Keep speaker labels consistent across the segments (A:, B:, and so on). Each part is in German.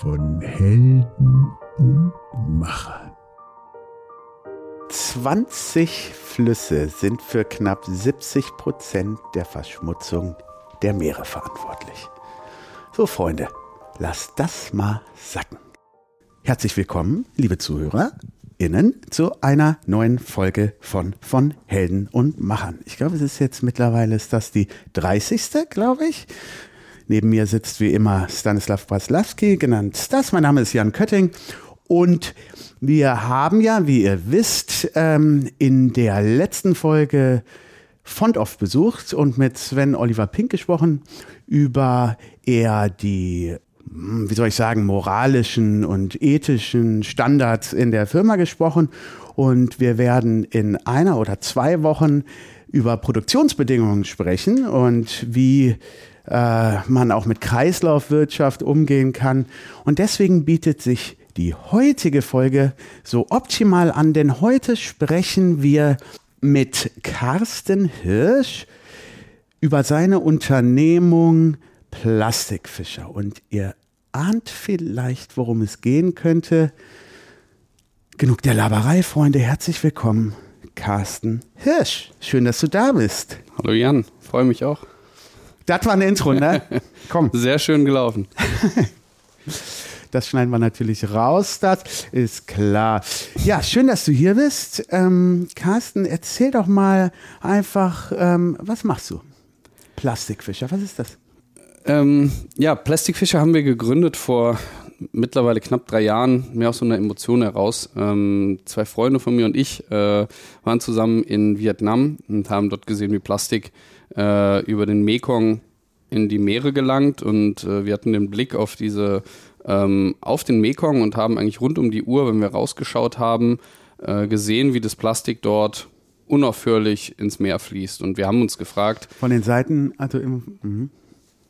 A: von Helden und Machern.
B: 20 Flüsse sind für knapp 70 Prozent der Verschmutzung der Meere verantwortlich. So, Freunde, lasst das mal sacken. Herzlich willkommen, liebe ZuhörerInnen, zu einer neuen Folge von, von Helden und Machern. Ich glaube, es ist jetzt mittlerweile, ist das die 30. glaube ich. Neben mir sitzt wie immer Stanislav Braslawski, genannt Stas. Mein Name ist Jan Kötting und wir haben ja, wie ihr wisst, ähm, in der letzten Folge Fontoff besucht und mit Sven Oliver Pink gesprochen über eher die, hm, wie soll ich sagen, moralischen und ethischen Standards in der Firma gesprochen. Und wir werden in einer oder zwei Wochen über Produktionsbedingungen sprechen und wie äh, man auch mit Kreislaufwirtschaft umgehen kann. Und deswegen bietet sich die heutige Folge so optimal an, denn heute sprechen wir mit Carsten Hirsch über seine Unternehmung Plastikfischer. Und ihr ahnt vielleicht, worum es gehen könnte. Genug der Laberei, Freunde. Herzlich willkommen, Carsten Hirsch. Schön, dass du da bist.
C: Hallo Jan, freue mich auch.
B: Das war ein Intro, ne?
C: Komm. Sehr schön gelaufen.
B: Das schneiden wir natürlich raus, das ist klar. Ja, schön, dass du hier bist. Ähm, Carsten, erzähl doch mal einfach, ähm, was machst du? Plastikfischer, was ist das?
C: Ähm, ja, Plastikfischer haben wir gegründet vor mittlerweile knapp drei Jahren, mehr aus so einer Emotion heraus. Ähm, zwei Freunde von mir und ich äh, waren zusammen in Vietnam und haben dort gesehen, wie Plastik äh, über den Mekong in die Meere gelangt und äh, wir hatten den Blick auf diese ähm, auf den Mekong und haben eigentlich rund um die Uhr, wenn wir rausgeschaut haben, äh, gesehen, wie das Plastik dort unaufhörlich ins Meer fließt. Und wir haben uns gefragt.
B: Von den Seiten, also im,
C: mhm.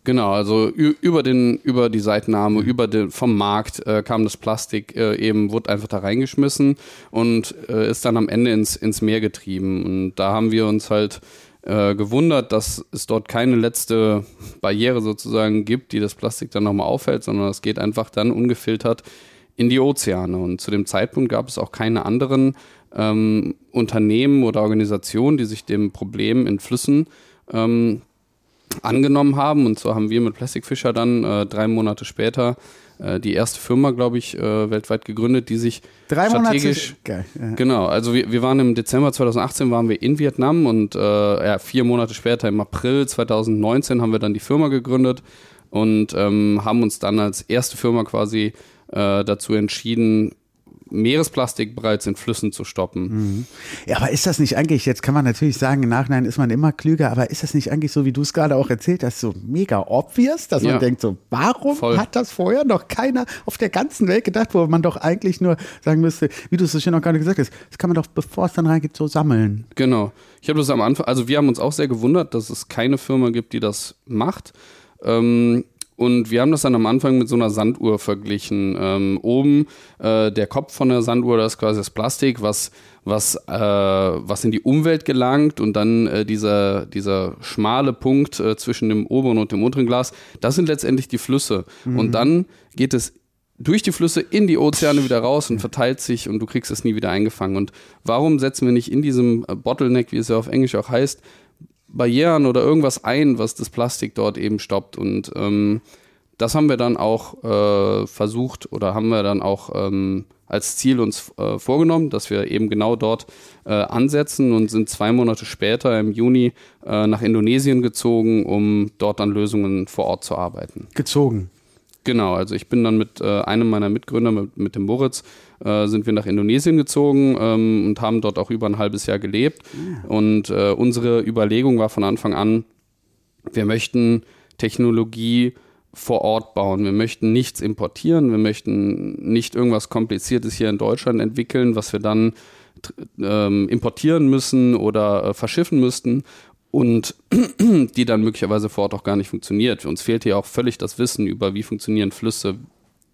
C: Genau, also über den, über die Seitennahme, mhm. über den, vom Markt äh, kam das Plastik äh, eben, wurde einfach da reingeschmissen und äh, ist dann am Ende ins, ins Meer getrieben. Und da haben wir uns halt äh, gewundert, dass es dort keine letzte Barriere sozusagen gibt, die das Plastik dann nochmal aufhält, sondern es geht einfach dann ungefiltert in die Ozeane. Und zu dem Zeitpunkt gab es auch keine anderen ähm, Unternehmen oder Organisationen, die sich dem Problem in Flüssen ähm, angenommen haben. Und so haben wir mit Plastic Fisher dann äh, drei Monate später äh, die erste Firma, glaube ich, äh, weltweit gegründet, die sich
B: Drei
C: strategisch.
B: Monate. Geil.
C: Genau, also wir, wir waren im Dezember 2018 waren wir in Vietnam und äh, ja, vier Monate später, im April 2019, haben wir dann die Firma gegründet und ähm, haben uns dann als erste Firma quasi äh, dazu entschieden, Meeresplastik bereits in Flüssen zu stoppen.
B: Mhm. Ja, aber ist das nicht eigentlich, jetzt kann man natürlich sagen, im Nachhinein ist man immer klüger, aber ist das nicht eigentlich so, wie du es gerade auch erzählt hast, so mega obvious, dass ja. man denkt so, warum Voll. hat das vorher noch keiner auf der ganzen Welt gedacht, wo man doch eigentlich nur sagen müsste, wie du es so schön auch gerade gesagt hast, das kann man doch, bevor es dann reingeht, so sammeln.
C: Genau. Ich habe das am Anfang, also wir haben uns auch sehr gewundert, dass es keine Firma gibt, die das macht. Ähm, und wir haben das dann am Anfang mit so einer Sanduhr verglichen. Ähm, oben äh, der Kopf von der Sanduhr, das ist quasi das Plastik, was, was, äh, was in die Umwelt gelangt und dann äh, dieser, dieser schmale Punkt äh, zwischen dem oberen und dem unteren Glas, das sind letztendlich die Flüsse. Mhm. Und dann geht es durch die Flüsse in die Ozeane wieder raus und verteilt sich und du kriegst es nie wieder eingefangen. Und warum setzen wir nicht in diesem äh, Bottleneck, wie es ja auf Englisch auch heißt, Barrieren oder irgendwas ein, was das Plastik dort eben stoppt. Und ähm, das haben wir dann auch äh, versucht oder haben wir dann auch ähm, als Ziel uns äh, vorgenommen, dass wir eben genau dort äh, ansetzen und sind zwei Monate später im Juni äh, nach Indonesien gezogen, um dort an Lösungen vor Ort zu arbeiten.
B: Gezogen.
C: Genau, also ich bin dann mit äh, einem meiner Mitgründer, mit, mit dem Moritz, äh, sind wir nach Indonesien gezogen ähm, und haben dort auch über ein halbes Jahr gelebt. Ja. Und äh, unsere Überlegung war von Anfang an, wir möchten Technologie vor Ort bauen. Wir möchten nichts importieren, wir möchten nicht irgendwas Kompliziertes hier in Deutschland entwickeln, was wir dann ähm, importieren müssen oder äh, verschiffen müssten, und die dann möglicherweise vor Ort auch gar nicht funktioniert. Uns fehlt hier auch völlig das Wissen über, wie funktionieren Flüsse,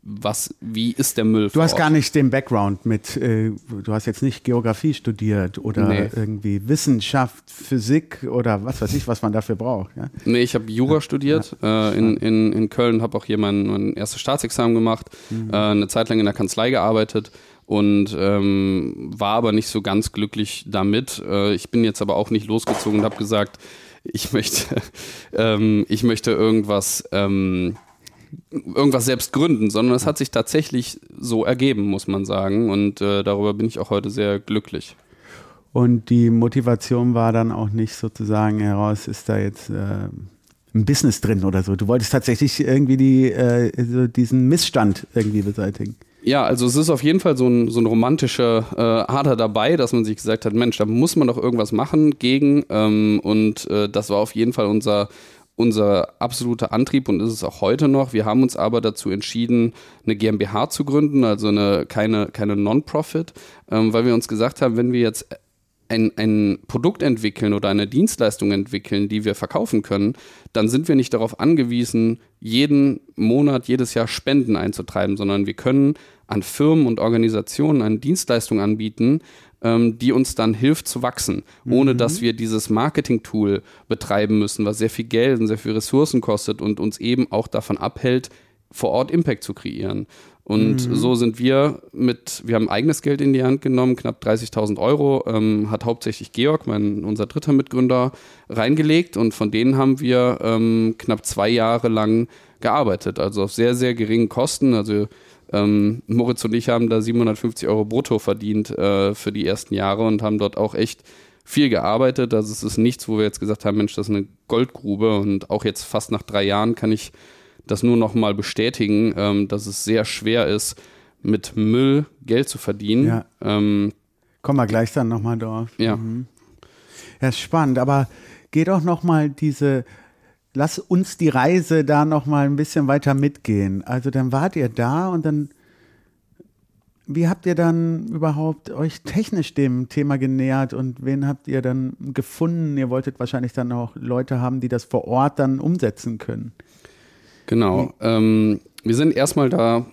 C: was, wie ist der Müll?
B: Du hast gar nicht den Background mit, äh, du hast jetzt nicht Geografie studiert oder
C: Nee.
B: irgendwie Wissenschaft, Physik oder was weiß ich, was man dafür braucht. Ja?
C: Nee, ich habe Jura studiert äh, in, in, in Köln, habe auch hier mein, mein erstes Staatsexamen gemacht, äh, eine Zeit lang in der Kanzlei gearbeitet und ähm, war aber nicht so ganz glücklich damit. Äh, ich bin jetzt aber auch nicht losgezogen und habe gesagt, ich möchte, ähm, ich möchte irgendwas, ähm, irgendwas selbst gründen, sondern es hat sich tatsächlich so ergeben, muss man sagen. Und äh, darüber bin ich auch heute sehr glücklich.
B: Und die Motivation war dann auch nicht sozusagen heraus, ist da jetzt äh, ein Business drin oder so. Du wolltest tatsächlich irgendwie die, äh, so diesen Missstand irgendwie beseitigen.
C: Ja, also es ist auf jeden Fall so ein, so ein romantischer äh, Ader dabei, dass man sich gesagt hat, Mensch, da muss man doch irgendwas machen gegen. Ähm, und äh, das war auf jeden Fall unser, unser absoluter Antrieb und ist es auch heute noch. Wir haben uns aber dazu entschieden, eine GmbH zu gründen, also eine, keine, keine Non-Profit, ähm, weil wir uns gesagt haben, wenn wir jetzt ein, ein Produkt entwickeln oder eine Dienstleistung entwickeln, die wir verkaufen können, dann sind wir nicht darauf angewiesen, jeden Monat, jedes Jahr Spenden einzutreiben, sondern wir können an Firmen und Organisationen eine Dienstleistung anbieten, ähm, die uns dann hilft zu wachsen, ohne dass wir dieses Marketing-Tool betreiben müssen, was sehr viel Geld und sehr viel Ressourcen kostet und uns eben auch davon abhält, vor Ort Impact zu kreieren. Und so sind wir mit, wir haben eigenes Geld in die Hand genommen, knapp 30.000 Euro, ähm, hat hauptsächlich Georg, mein, unser dritter Mitgründer, reingelegt und von denen haben wir ähm, knapp zwei Jahre lang gearbeitet, also auf sehr, sehr geringen Kosten. Also ähm, Moritz und ich haben da 750 Euro brutto verdient äh, für die ersten Jahre und haben dort auch echt viel gearbeitet. Also es ist nichts, wo wir jetzt gesagt haben, Mensch, das ist eine Goldgrube und auch jetzt fast nach drei Jahren kann ich das nur noch mal bestätigen, ähm, dass es sehr schwer ist, mit Müll Geld zu verdienen.
B: Ja.
C: Ähm,
B: Kommen wir gleich dann nochmal drauf.
C: ja.
B: Ja, ist spannend, aber geh doch nochmal diese, lass uns die Reise da nochmal ein bisschen weiter mitgehen. Also dann wart ihr da und dann, wie habt ihr dann überhaupt euch technisch dem Thema genähert und wen habt ihr dann gefunden? Ihr wolltet wahrscheinlich dann auch Leute haben, die das vor Ort dann umsetzen können.
C: Genau. Ähm, wir sind erstmal da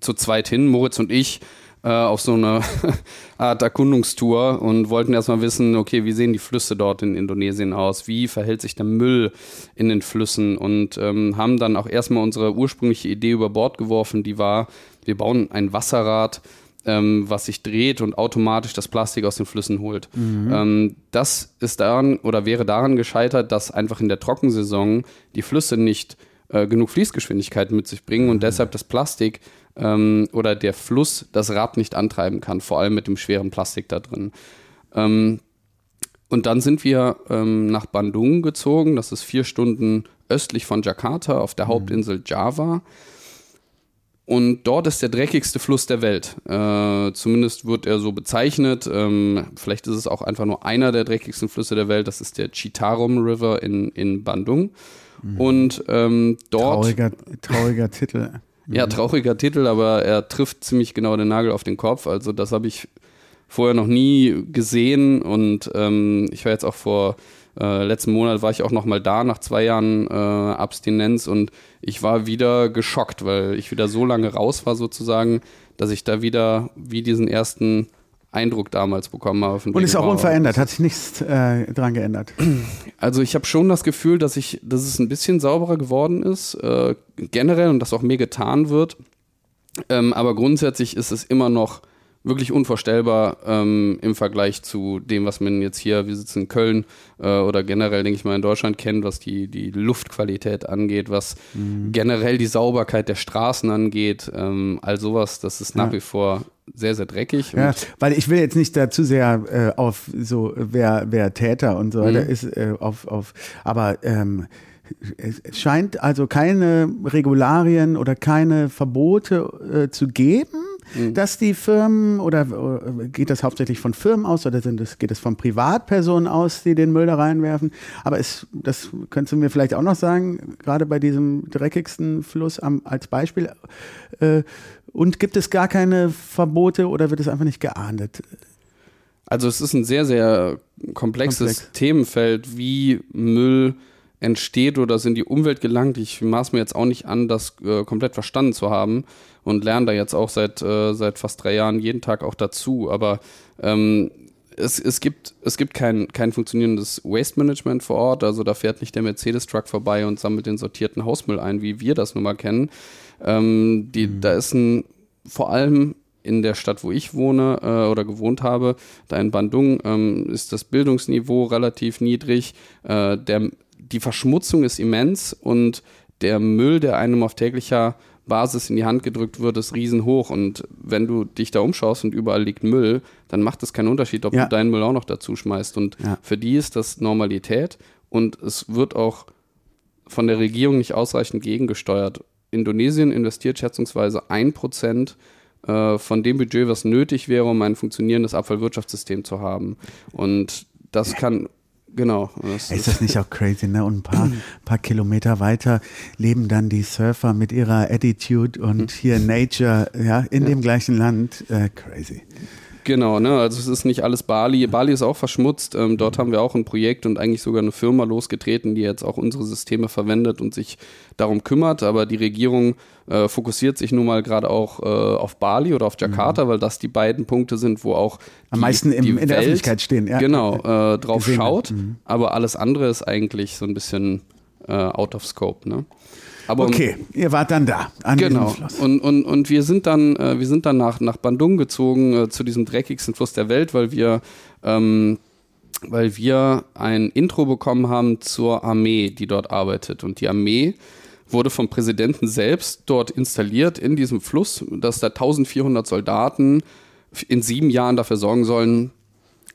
C: zu zweit hin, Moritz und ich, äh, auf so eine Art Erkundungstour und wollten erstmal wissen, okay, wie sehen die Flüsse dort in Indonesien aus? Wie verhält sich der Müll in den Flüssen? Und ähm, haben dann auch erstmal unsere ursprüngliche Idee über Bord geworfen, die war, wir bauen ein Wasserrad, ähm, was sich dreht und automatisch das Plastik aus den Flüssen holt. Ähm, das ist daran oder wäre daran gescheitert, dass einfach in der Trockensaison die Flüsse nicht äh, genug Fließgeschwindigkeit mit sich bringen und deshalb das Plastik ähm, oder der Fluss das Rad nicht antreiben kann, vor allem mit dem schweren Plastik da drin. Ähm, und dann sind wir ähm, nach Bandung gezogen, das ist vier Stunden östlich von Jakarta auf der Hauptinsel Java. Und dort ist der dreckigste Fluss der Welt. Äh, zumindest wird er so bezeichnet. Ähm, vielleicht ist es auch einfach nur einer der dreckigsten Flüsse der Welt. Das ist der Chitarum River in, in Bandung. Und ähm, dort.
B: Trauriger, trauriger Titel.
C: Ja, trauriger Titel, aber er trifft ziemlich genau den Nagel auf den Kopf. Also das habe ich vorher noch nie gesehen und ähm, ich war jetzt auch vor äh, letzten Monat war ich auch noch mal da nach zwei Jahren äh, Abstinenz und ich war wieder geschockt, weil ich wieder so lange raus war sozusagen, dass ich da wieder wie diesen ersten Eindruck damals bekommen habe.
B: Und ist auch unverändert, hat sich nichts äh, dran geändert.
C: also ich habe schon das Gefühl, dass ich, dass es ein bisschen sauberer geworden ist, äh, generell und dass auch mehr getan wird. Ähm, aber grundsätzlich ist es immer noch wirklich unvorstellbar ähm, im Vergleich zu dem, was man jetzt hier, wir sitzen in Köln äh, oder generell, denke ich mal, in Deutschland kennt, was die, die Luftqualität angeht, was generell die Sauberkeit der Straßen angeht, ähm, all sowas, das ist nach
B: Ja.
C: wie vor sehr, sehr dreckig.
B: Ja, weil ich will jetzt nicht da zu sehr äh, auf so, wer, wer Täter und so weiter
C: Mhm.
B: ist, äh, auf, auf, aber ähm, es scheint also keine Regularien oder keine Verbote äh, zu geben,
C: Mhm.
B: dass die Firmen oder äh, geht das hauptsächlich von Firmen aus oder sind es, geht es von Privatpersonen aus, die den Müll da reinwerfen? Aber es, das könntest du mir vielleicht auch noch sagen, gerade bei diesem dreckigsten Fluss am, als Beispiel. Äh, und gibt es gar keine Verbote oder wird es einfach nicht geahndet?
C: Also es ist ein sehr, sehr komplexes
B: Komplex.
C: Themenfeld, wie Müll entsteht oder es in die Umwelt gelangt. Ich maß mir jetzt auch nicht an, das äh, komplett verstanden zu haben und lerne da jetzt auch seit, äh, seit fast drei Jahren jeden Tag auch dazu. Aber ähm, es, es gibt, es gibt kein, kein funktionierendes Waste Management vor Ort. Also da fährt nicht der Mercedes-Truck vorbei und sammelt den sortierten Hausmüll ein, wie wir das nun mal kennen. Ähm, die, mhm. Da ist ein, vor allem in der Stadt, wo ich wohne äh, oder gewohnt habe, da in Bandung, ähm, ist das Bildungsniveau relativ niedrig. Äh, der, die Verschmutzung ist immens und der Müll, der einem auf täglicher Basis in die Hand gedrückt wird, ist riesenhoch. Und wenn du dich da umschaust und überall liegt Müll, dann macht es keinen Unterschied, ob ja. du deinen Müll auch noch dazu schmeißt. Und ja. für die ist das Normalität und es wird auch von der Regierung nicht ausreichend gegengesteuert. Indonesien investiert schätzungsweise ein Prozent äh, von dem Budget, was nötig wäre, um ein funktionierendes Abfallwirtschaftssystem zu haben. Und das kann Genau.
D: Das ist das nicht auch crazy, ne? Und ein paar, paar Kilometer weiter leben dann die Surfer mit ihrer Attitude und hier Nature, ja, in ja. dem gleichen Land. Äh, crazy.
C: Genau, ne? also es ist nicht alles Bali. Bali ist auch verschmutzt. Ähm, dort haben wir auch ein Projekt und eigentlich sogar eine Firma losgetreten, die jetzt auch unsere Systeme verwendet und sich darum kümmert. Aber die Regierung äh, fokussiert sich nun mal gerade auch äh, auf Bali oder auf Jakarta, mhm. weil das die beiden Punkte sind, wo auch
D: am meisten im, in Welt, der Öffentlichkeit stehen.
C: Ja. Genau, äh, drauf Gesehen schaut. Mhm. Aber alles andere ist eigentlich so ein bisschen äh, out of scope. Ne?
D: Aber okay, ihr wart dann da
C: an genau. Fluss. Und, und, und wir sind dann, äh, wir sind dann nach, nach Bandung gezogen, äh, zu diesem dreckigsten Fluss der Welt, weil wir, ähm, weil wir ein Intro bekommen haben zur Armee, die dort arbeitet. Und die Armee wurde vom Präsidenten selbst dort installiert in diesem Fluss, dass da 1400 Soldaten in sieben Jahren dafür sorgen sollen,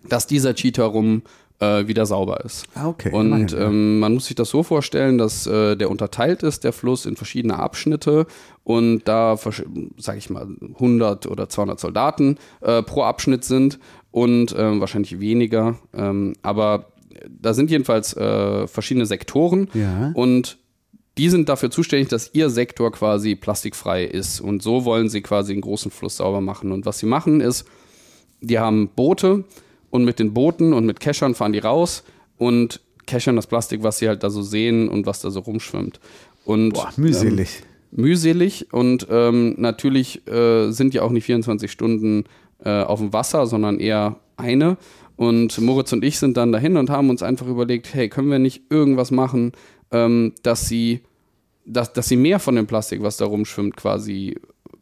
C: dass dieser Cheetah rum äh, wieder sauber ist.
D: Ah, okay.
C: Und ähm, man muss sich das so vorstellen, dass äh, der unterteilt ist, der Fluss, in verschiedene Abschnitte und da, sage ich mal, 100 oder 200 Soldaten äh, pro Abschnitt sind und ähm, wahrscheinlich weniger. Ähm, aber da sind jedenfalls äh, verschiedene Sektoren
D: ja.
C: und die sind dafür zuständig, dass ihr Sektor quasi plastikfrei ist. Und so wollen sie quasi einen großen Fluss sauber machen. Und was sie machen ist, die haben Boote, und mit den Booten und mit Keschern fahren die raus und keschern das Plastik, was sie halt da so sehen und was da so rumschwimmt. Und,
D: Boah, mühselig.
C: Ähm, mühselig und ähm, natürlich äh, sind ja auch nicht 24 Stunden äh, auf dem Wasser, sondern eher eine. Und Moritz und ich sind dann dahin und haben uns einfach überlegt, hey, können wir nicht irgendwas machen, ähm, dass sie, dass, dass sie mehr von dem Plastik, was da rumschwimmt, quasi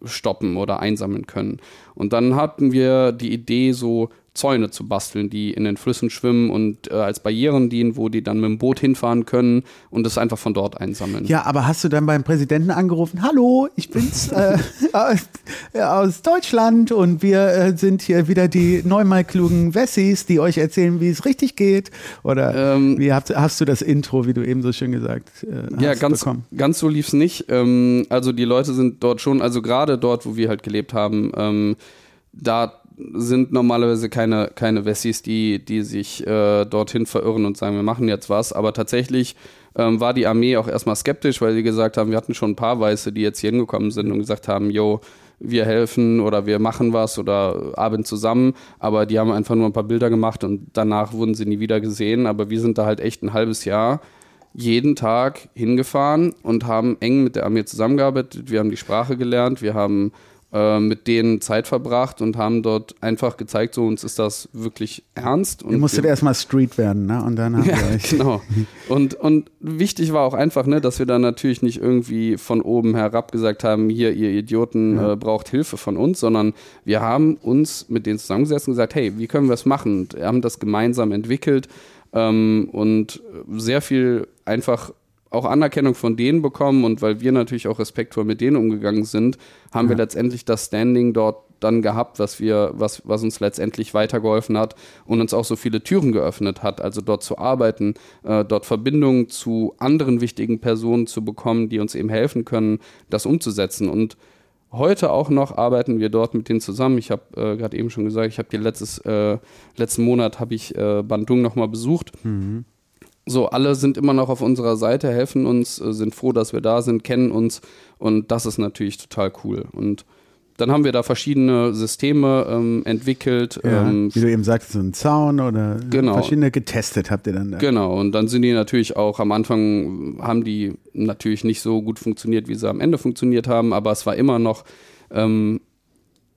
C: stoppen oder einsammeln können. Und dann hatten wir die Idee, so Zäune zu basteln, die in den Flüssen schwimmen und äh, als Barrieren dienen, wo die dann mit dem Boot hinfahren können und es einfach von dort einsammeln.
D: Ja, aber hast du dann beim Präsidenten angerufen, hallo, ich bin's äh, aus, äh, aus, Deutschland und wir äh, sind hier wieder die neunmal klugen Wessis, die euch erzählen, wie es richtig geht? Oder ähm, wie hast, hast, du das Intro, wie du eben so schön gesagt äh, hast,
C: ja, ganz, bekommen? ganz so lief's nicht. Ähm, also die Leute sind dort schon, also gerade dort, wo wir halt gelebt haben, ähm, da sind normalerweise keine, keine Wessis, die, die sich äh, dorthin verirren und sagen, wir machen jetzt was. Aber tatsächlich ähm, war die Armee auch erstmal skeptisch, weil sie gesagt haben, wir hatten schon ein paar Weiße, die jetzt hier hingekommen sind und gesagt haben, yo, wir helfen oder wir machen was oder arbeiten zusammen, aber die haben einfach nur ein paar Bilder gemacht und danach wurden sie nie wieder gesehen. Aber wir sind da halt echt ein halbes Jahr jeden Tag hingefahren und haben eng mit der Armee zusammengearbeitet. Wir haben die Sprache gelernt, wir haben äh, mit denen Zeit verbracht und haben dort einfach gezeigt, so uns ist das wirklich ernst. Und
D: Ihr musstet erstmal Street werden, ne? Und dann haben
C: ja, wir genau. Und, und wichtig war auch einfach, ne, dass wir dann natürlich nicht irgendwie von oben herab gesagt haben, hier, ihr Idioten, ja. äh, braucht Hilfe von uns, sondern wir haben uns mit denen zusammengesetzt und gesagt, hey, wie können wir es machen? Und wir haben das gemeinsam entwickelt ähm, und sehr viel einfach auch Anerkennung von denen bekommen und weil wir natürlich auch respektvoll mit denen umgegangen sind, haben ja. wir letztendlich das Standing dort dann gehabt, was wir, was, was uns letztendlich weitergeholfen hat und uns auch so viele Türen geöffnet hat, also dort zu arbeiten, äh, dort Verbindungen zu anderen wichtigen Personen zu bekommen, die uns eben helfen können, das umzusetzen. Und heute auch noch arbeiten wir dort mit denen zusammen. Ich habe äh, gerade eben schon gesagt, ich habe die letztes, äh, letzten Monat habe ich äh, Bandung nochmal besucht. Mhm. So, alle sind immer noch auf unserer Seite, helfen uns, äh, sind froh, dass wir da sind, kennen uns und das ist natürlich total cool. Und dann haben wir da verschiedene Systeme ähm, entwickelt.
B: Ja,
C: ähm,
B: wie du eben sagst, so ein Zaun oder
C: Genau.
B: verschiedene getestet habt ihr dann da.
C: Genau, und dann sind die natürlich auch am Anfang, haben die natürlich nicht so gut funktioniert, wie sie am Ende funktioniert haben, aber es war immer noch, ähm,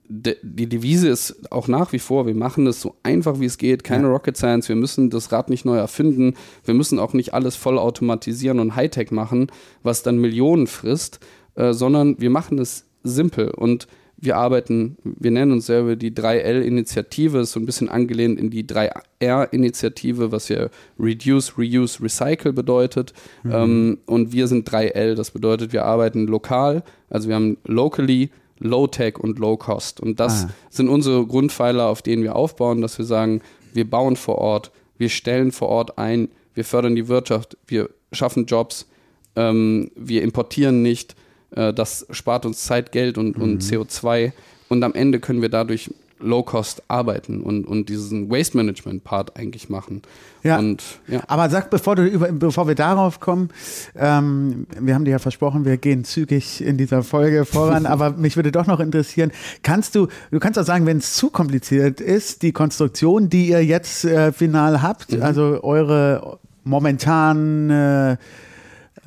C: de, die Devise ist auch nach wie vor, wir machen es so einfach wie es geht, keine
B: Ja.
C: Rocket Science, wir müssen das Rad nicht neu erfinden, wir müssen auch nicht alles voll automatisieren und Hightech machen, was dann Millionen frisst, äh, sondern wir machen es simpel und wir arbeiten, wir nennen uns selber die 3L-Initiative, ist so ein bisschen angelehnt in die 3R-Initiative, was ja Reduce, Reuse, Recycle bedeutet. Ähm, und wir sind 3L, das bedeutet, wir arbeiten lokal, also wir haben locally, Low-Tech und Low-Cost. Und das
B: Ah.
C: sind unsere Grundpfeiler, auf denen wir aufbauen, dass wir sagen, wir bauen vor Ort, wir stellen vor Ort ein, wir fördern die Wirtschaft, wir schaffen Jobs, ähm, wir importieren nicht, äh, das spart uns Zeit, Geld und,
B: Mhm.
C: und CO2 und am Ende können wir dadurch Low-Cost arbeiten und, und diesen Waste-Management-Part eigentlich machen.
B: Ja.
C: Und ja.
B: Aber sag, bevor, du über, bevor wir darauf kommen, ähm, wir haben dir ja versprochen, wir gehen zügig in dieser Folge voran, aber mich würde doch noch interessieren, kannst du, du kannst auch sagen, wenn es zu kompliziert ist, die Konstruktion, die ihr jetzt äh, final habt,
C: Mhm.
B: also eure momentan äh,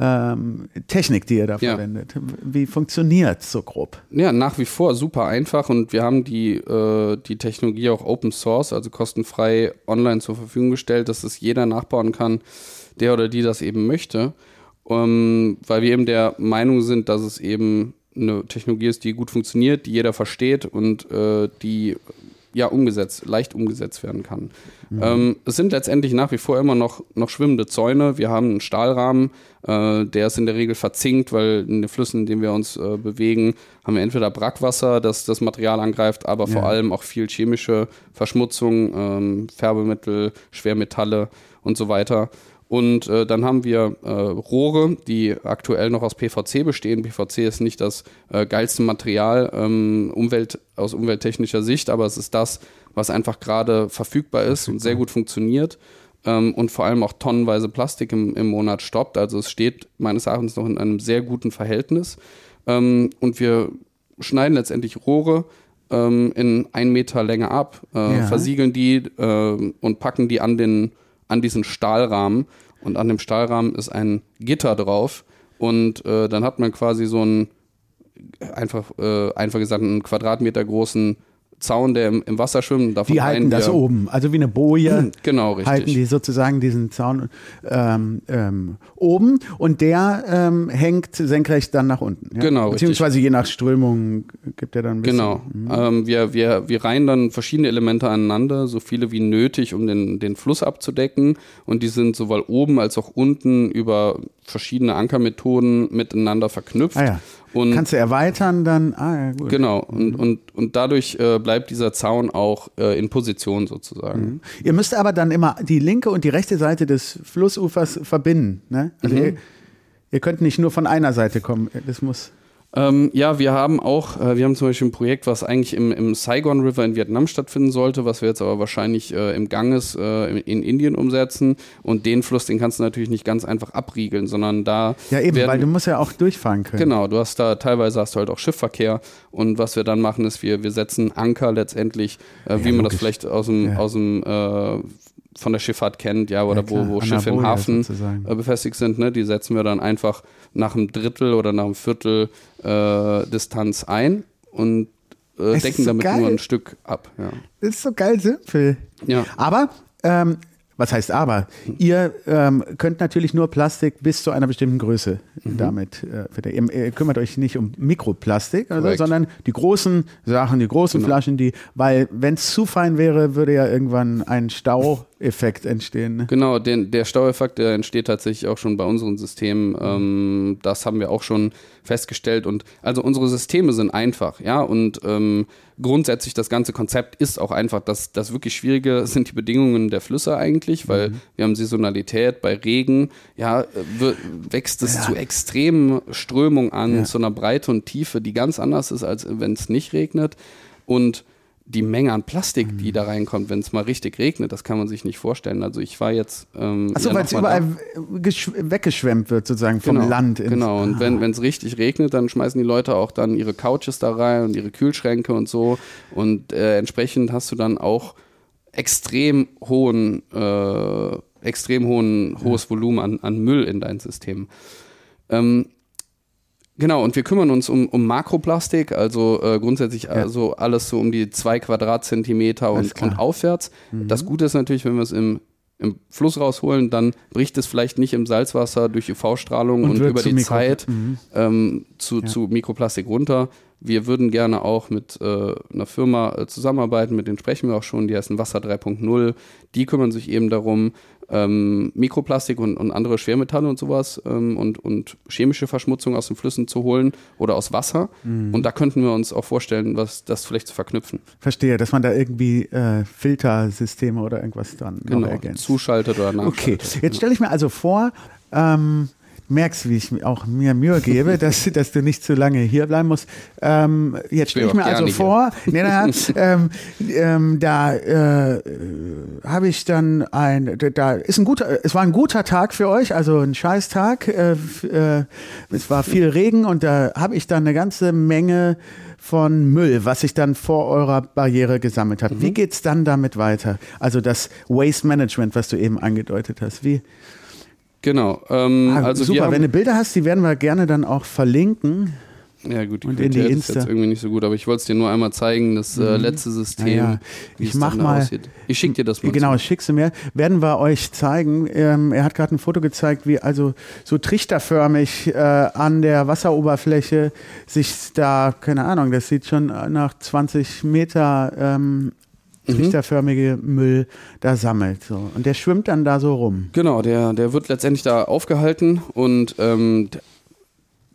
B: ähm, Technik, die ihr da
C: Ja.
B: verwendet, wie funktioniert so grob?
C: Ja, nach wie vor super einfach und wir haben die, äh, die Technologie auch Open Source, also kostenfrei online zur Verfügung gestellt, dass es jeder nachbauen kann, der oder die das eben möchte. Ähm, weil wir eben der Meinung sind, dass es eben eine Technologie ist, die gut funktioniert, die jeder versteht und äh, die ja umgesetzt, leicht umgesetzt werden kann. Ähm, es sind letztendlich nach wie vor immer noch, noch schwimmende Zäune. Wir haben einen Stahlrahmen, äh, der ist in der Regel verzinkt, weil in den Flüssen, in denen wir uns äh, bewegen, haben wir entweder Brackwasser, das das Material angreift, aber vor
B: Ja.
C: allem auch viel chemische Verschmutzung, ähm, Färbemittel, Schwermetalle und so weiter. Und äh, dann haben wir äh, Rohre, die aktuell noch aus PVC bestehen. PVC ist nicht das äh, geilste Material ähm, Umwelt, aus umwelttechnischer Sicht, aber es ist das, was einfach gerade verfügbar ist und sehr gut funktioniert ähm, und vor allem auch tonnenweise Plastik im, im Monat stoppt. Also es steht meines Erachtens noch in einem sehr guten Verhältnis. Ähm, und wir schneiden letztendlich Rohre ähm, in ein Meter Länge ab, äh,
B: Ja.
C: versiegeln die äh, und packen die an, den, an diesen Stahlrahmen. Und an dem Stahlrahmen ist ein Gitter drauf. Und äh, dann hat man quasi so einen, einfach, äh, einfach gesagt, einen Quadratmeter großen Zaun, der im, im Wasser schwimmt. Davon
B: Die halten das oben, also wie eine Boje.
C: Genau, richtig.
B: halten die sozusagen diesen Zaun ähm, ähm, oben und der ähm, hängt senkrecht dann nach unten. Ja?
C: Genau, richtig.
B: Beziehungsweise je nach Strömung gibt er dann ein bisschen.
C: Genau.
B: Mhm.
C: Ähm, wir, wir, wir reihen dann verschiedene Elemente aneinander, so viele wie nötig, um den, den Fluss abzudecken. Und die sind sowohl oben als auch unten über verschiedene Ankermethoden miteinander verknüpft.
B: Ah ja.
C: Und
B: Kannst du erweitern dann? Ah ja, gut.
C: genau, und, und, und dadurch äh, bleibt dieser Zaun auch äh, in Position sozusagen.
B: Ihr müsst aber dann immer die linke und die rechte Seite des Flussufers verbinden. Ne? Also
C: Mhm.
B: ihr, ihr könnt nicht nur von einer Seite kommen. Das muss.
C: Ähm, ja, wir haben auch, äh, wir haben zum Beispiel ein Projekt, was eigentlich im, im Saigon River in Vietnam stattfinden sollte, was wir jetzt aber wahrscheinlich äh, im Ganges äh, in, in Indien umsetzen. Und den Fluss, den kannst du natürlich nicht ganz einfach abriegeln, sondern da
B: Ja, eben,
C: werden,
B: weil du musst ja auch durchfahren können.
C: Genau, du hast da teilweise hast du halt auch Schiffverkehr und was wir dann machen ist, wir, wir setzen Anker letztendlich, äh, wie man das vielleicht aus dem,
B: Ja.
C: aus dem äh, von der Schifffahrt kennt, ja, oder
B: Ja,
C: wo, wo Schiffe im Hafen äh, befestigt sind, ne, die setzen wir dann einfach nach einem Drittel oder nach einem Viertel äh, Distanz ein und äh, decken
B: so
C: damit
B: geil.
C: nur ein Stück ab. Ja.
B: Das ist so geil simpel.
C: Ja.
B: Aber, ähm, was heißt aber? Ihr ähm, könnt natürlich nur Plastik bis zu einer bestimmten Größe
C: Mhm.
B: damit äh, ihr, ihr kümmert euch nicht um Mikroplastik, also, sondern die großen Sachen, die großen
C: Genau.
B: Flaschen, die, weil wenn es zu fein wäre, würde ja irgendwann ein Staueffekt entstehen. Ne?
C: Genau, den, der Staueffekt, der entsteht tatsächlich auch schon bei unseren Systemen. Ähm, das haben wir auch schon festgestellt. Und also unsere Systeme sind einfach, ja. Und ähm, grundsätzlich das ganze Konzept ist auch einfach. Das, das wirklich Schwierige sind die Bedingungen der Flüsse eigentlich, weil wir haben Saisonalität. Bei Regen, ja, wächst es
B: Ja.
C: zu extremen Strömungen an,
B: Ja.
C: zu einer Breite und Tiefe, die ganz anders ist, als wenn es nicht regnet. Und die Menge an Plastik, die da reinkommt, wenn es mal richtig regnet, das kann man sich nicht vorstellen. Also ich war jetzt. Ähm,
B: Achso,
C: ja,
B: weil es überall gesch- weggeschwemmt wird, sozusagen vom
C: Genau,
B: Land. ins-
C: Genau, und
B: Ah.
C: wenn es richtig regnet, dann schmeißen die Leute auch dann ihre Couches da rein und ihre Kühlschränke und so. Und äh, entsprechend hast du dann auch extrem hohen, äh, extrem hohen, hohes Volumen an, an Müll in dein System. Ähm, Genau, und wir kümmern uns um, um Makroplastik, also äh, grundsätzlich also alles so um die zwei Quadratzentimeter und.
B: Mhm.
C: und aufwärts. Das Gute ist natürlich, wenn wir es im, im Fluss rausholen, dann bricht es vielleicht nicht im Salzwasser durch UV-Strahlung
B: Und
C: und, über die
B: Mikro-
C: Zeit
B: Mhm.
C: ähm, zu, zu Mikroplastik runter. Wir würden gerne auch mit äh, einer Firma äh, zusammenarbeiten, mit denen sprechen wir auch schon, die heißen Wasser 3.0. Die kümmern sich eben darum, ähm, Mikroplastik und, und andere Schwermetalle und sowas ähm, und, und chemische Verschmutzung aus den Flüssen zu holen oder aus Wasser.
B: Mhm.
C: Und da könnten wir uns auch vorstellen, was das vielleicht zu verknüpfen.
B: Verstehe, dass man da irgendwie äh, Filtersysteme oder irgendwas dann
C: Genau,
B: ergänzt.
C: zuschaltet oder
B: Okay,
C: nachschaltet.
B: jetzt stelle ich mir also vor, ähm, merkst, wie ich mir auch mir Mühe gebe, dass, dass du nicht zu lange hier bleiben musst. Ähm, jetzt stelle ich mir also vor, nee, na, ähm, ähm, da äh, habe ich dann ein, da ist ein guter, es war ein guter Tag für euch, also ein Scheißtag. Äh, äh, es war viel Regen und da habe ich dann eine ganze Menge von Müll, was ich dann vor eurer Barriere gesammelt habe. Wie geht's dann damit weiter? Also das Waste Management, was du eben angedeutet hast. Wie?
C: Genau. Ähm,
B: Ah,
C: also
B: super, wenn du Bilder hast, die werden wir gerne dann auch verlinken.
C: Ja, gut, die
B: Und in die
C: Qualität ist
B: Insta.
C: jetzt irgendwie nicht so gut, aber ich wollte es dir nur einmal zeigen, das äh, letzte System,
B: Ja, ja. Ich mach mal-
C: aussieht. Ich schicke dir das mal.
B: Genau,
C: zu.
B: schickst du mir. Werden wir euch zeigen. Ähm, er hat gerade ein Foto gezeigt, wie also so trichterförmig äh, an der Wasseroberfläche sich da, keine Ahnung, das sieht schon nach 20 Meter ähm,
C: Mhm.
B: trichterförmige Müll da sammelt. So. Und der schwimmt dann da so rum.
C: Genau, der, der wird letztendlich da aufgehalten und ähm,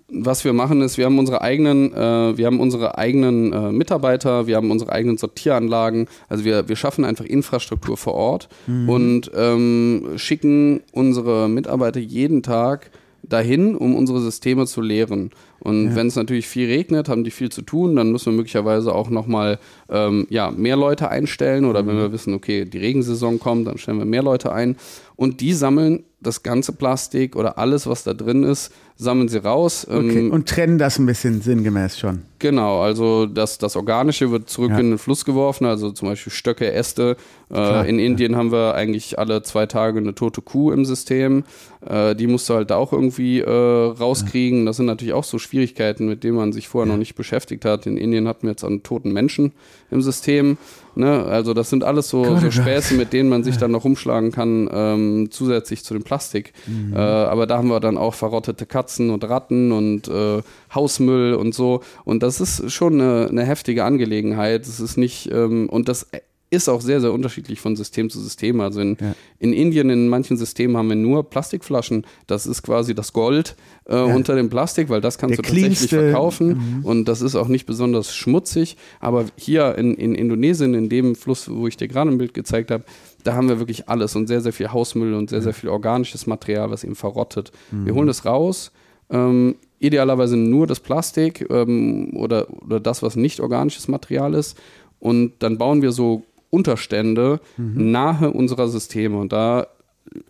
C: was wir machen ist, wir haben unsere eigenen, äh, wir haben unsere eigenen äh, Mitarbeiter, wir haben unsere eigenen Sortieranlagen, also wir, wir schaffen einfach Infrastruktur vor Ort und ähm, schicken unsere Mitarbeiter jeden Tag dahin, um unsere Systeme zu leeren. Und wenn es natürlich viel regnet, haben die viel zu tun, dann müssen wir möglicherweise auch nochmal ähm, ja, mehr Leute einstellen oder wenn wir wissen, okay, die Regensaison kommt, dann stellen wir mehr Leute ein. Und die sammeln das ganze Plastik oder alles, was da drin ist, sammeln sie raus.
B: Okay.
C: Ähm,
B: Und trennen das ein bisschen sinngemäß schon.
C: Genau, also das, das Organische wird zurück
B: Ja.
C: in den Fluss geworfen, also zum Beispiel Stöcke, Äste.
B: Klar,
C: Äh, in Indien haben wir eigentlich alle zwei Tage eine tote Kuh im System. Äh, die musst du halt auch irgendwie äh, rauskriegen. Das sind natürlich auch so Schwierigkeiten, mit denen man sich vorher noch nicht beschäftigt hat. In Indien hatten wir jetzt einen toten Menschen im System. Ne? Also das sind alles so,
B: oh
C: so
B: Gott.
C: Späße, mit denen man sich dann noch rumschlagen kann, ähm, zusätzlich zu dem Plastik. Äh, aber da haben wir dann auch verrottete Katzen und Ratten und äh, Hausmüll und so. Und das ist schon eine, eine heftige Angelegenheit. Es ist nicht, ähm, und das ist auch sehr, sehr unterschiedlich von System zu System. Also in,
B: Ja.
C: in Indien, in manchen Systemen haben wir nur Plastikflaschen. Das ist quasi das Gold äh, unter dem Plastik, weil das kannst
B: Der
C: du tatsächlich
B: cleanste- Mhm.
C: verkaufen. Und das ist auch nicht besonders schmutzig. Aber hier in, in Indonesien, in dem Fluss, wo ich dir gerade ein Bild gezeigt habe, da haben wir wirklich alles und sehr, sehr viel Hausmüll und sehr, sehr viel organisches Material, was eben verrottet. Wir holen das raus. Ähm, idealerweise nur das Plastik ähm, oder, oder das, was nicht organisches Material ist. Und dann bauen wir so Unterstände nahe unserer Systeme. Und da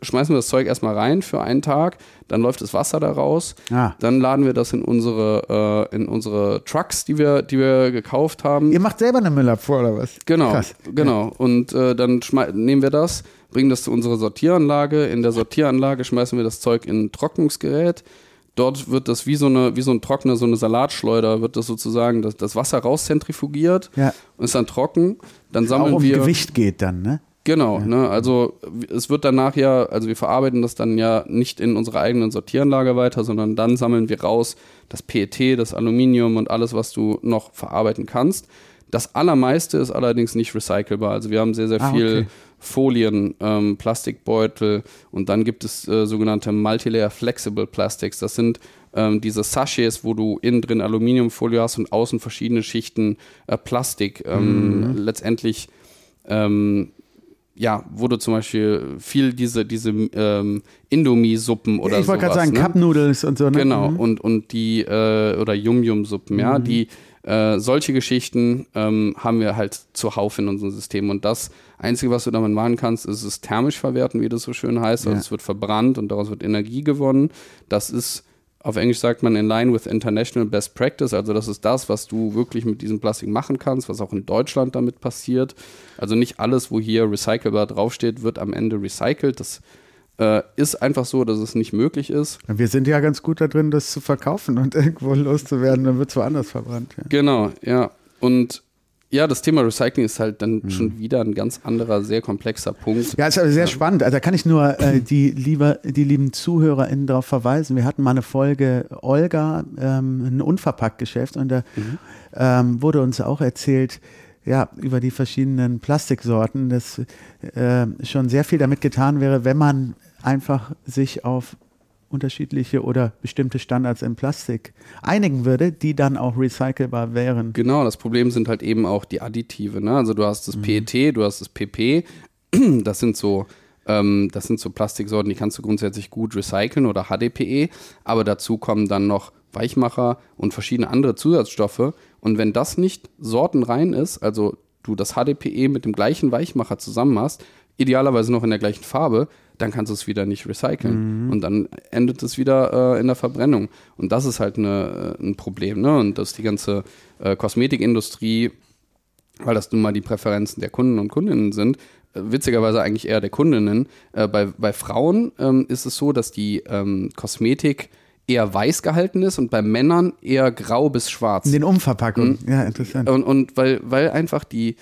C: schmeißen wir das Zeug erstmal rein für einen Tag, dann läuft das Wasser da raus,
B: Ah.
C: dann laden wir das in unsere, äh, in unsere Trucks, die wir, die wir gekauft haben.
B: Ihr macht selber eine Müllabfuhr oder was?
C: Genau,
B: Krass.
C: genau. Und äh, dann nehmen wir das, bringen das zu unserer Sortieranlage. In der Sortieranlage schmeißen wir das Zeug in ein Trocknungsgerät. Dort wird das wie so, eine, wie so ein Trockner, so eine Salatschleuder, wird das sozusagen das, das Wasser rauszentrifugiert
B: Ja.
C: und ist dann trocken. Dann
B: Auch
C: sammeln
B: um
C: wir.
B: Gewicht geht dann, ne?
C: Genau, ne, also es wird danach ja, also wir verarbeiten das dann ja nicht in unserer eigenen Sortieranlage weiter, sondern dann sammeln wir raus das PET, das Aluminium und alles, was du noch verarbeiten kannst. Das allermeiste ist allerdings nicht recycelbar. Also wir haben sehr, sehr
B: Ah,
C: viel
B: okay.
C: Folien, ähm, Plastikbeutel und dann gibt es äh, sogenannte Multilayer Flexible Plastics. Das sind ähm, diese Sachets, wo du innen drin Aluminiumfolie hast und außen verschiedene Schichten äh, Plastik. Ähm,
B: Mhm.
C: Letztendlich ähm, ja, wurde zum Beispiel viel diese, diese ähm, Indomie-Suppen oder
B: ich wollte gerade
C: sowas,
B: sagen,
C: ne?
B: Cup Noodles und so, ne?
C: Genau,
B: Mhm.
C: und, und die, äh, oder Yum-Yum-Suppen, ja, die Äh, solche Geschichten ähm, haben wir halt zuhauf in unserem System. Und das Einzige, was du damit machen kannst, ist es thermisch verwerten, wie das so schön heißt. Also
B: Ja.
C: es wird verbrannt und daraus wird Energie gewonnen. Das ist, auf Englisch sagt man, in line with international best practice. Also das ist das, was du wirklich mit diesem Plastik machen kannst, was auch in Deutschland damit passiert. Also nicht alles, wo hier recycelbar draufsteht, wird am Ende recycelt. Das äh, ist einfach so, dass es nicht möglich ist.
B: Wir sind ja ganz gut da drin, das zu verkaufen und irgendwo loszuwerden, dann wird es woanders verbrannt. Ja.
C: Genau, ja. Und ja, das Thema Recycling ist halt dann
B: Mhm.
C: schon wieder ein ganz anderer, sehr komplexer Punkt.
B: Ja, ist aber sehr spannend. Also da kann ich nur äh, die, liebe, die lieben ZuhörerInnen darauf verweisen. Wir hatten mal eine Folge Olga, ähm, ein Unverpacktgeschäft und da ähm, wurde uns auch erzählt, ja, über die verschiedenen Plastiksorten, dass äh, schon sehr viel damit getan wäre, wenn man einfach sich auf unterschiedliche oder bestimmte Standards in Plastik einigen würde, die dann auch recycelbar wären.
C: Genau, das Problem sind halt eben auch die Additive. Ne? Also du hast das
B: Mhm.
C: PET, du hast das PP. Das sind so, ähm, das sind so Plastiksorten, die kannst du grundsätzlich gut recyceln oder HDPE. Aber dazu kommen dann noch Weichmacher und verschiedene andere Zusatzstoffe. Und wenn das nicht sortenrein ist, also du das HDPE mit dem gleichen Weichmacher zusammen machst, idealerweise noch in der gleichen Farbe, dann kannst du es wieder nicht recyceln. Und dann endet es wieder äh, in der Verbrennung. Und das ist halt eine, äh, ein Problem. Ne? Und dass die ganze äh, Kosmetikindustrie, weil das nun mal die Präferenzen der Kunden und Kundinnen sind, äh, witzigerweise eigentlich eher der Kundinnen. Äh, bei, bei Frauen ähm, ist es so, dass die ähm, Kosmetik eher weiß gehalten ist und bei Männern eher grau bis schwarz.
B: In den Umverpackungen. Ja, interessant.
C: Und, und weil, weil einfach die,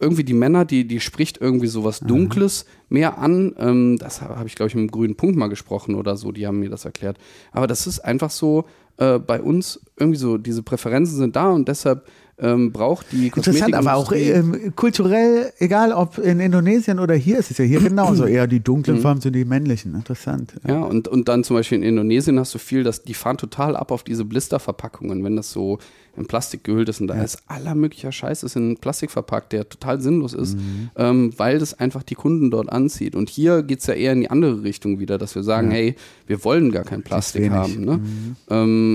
C: irgendwie die Männer, die, die spricht irgendwie sowas Dunkles mehr an. Ähm, das habe hab ich, glaube ich, dem grünen Punkt mal gesprochen oder so, die haben mir das erklärt. Aber das ist einfach so, äh, bei uns irgendwie so, diese Präferenzen sind da und deshalb ähm, braucht die
B: Interessant, aber auch ähm, kulturell, egal ob in Indonesien oder hier, ist es ja hier genauso. Eher die dunklen
C: Mhm.
B: Farben sind die männlichen. Interessant.
C: Ja, und, und dann zum Beispiel in Indonesien hast du viel, dass die fahren total ab auf diese Blisterverpackungen, wenn das so in Plastik gehüllt ist und da ist aller möglicher Scheiß ist in Plastik verpackt, der total sinnlos ist, ähm, weil das einfach die Kunden dort anzieht. Und hier geht es ja eher in die andere Richtung wieder, dass wir sagen, hey, wir wollen gar kein Plastik haben. Ne?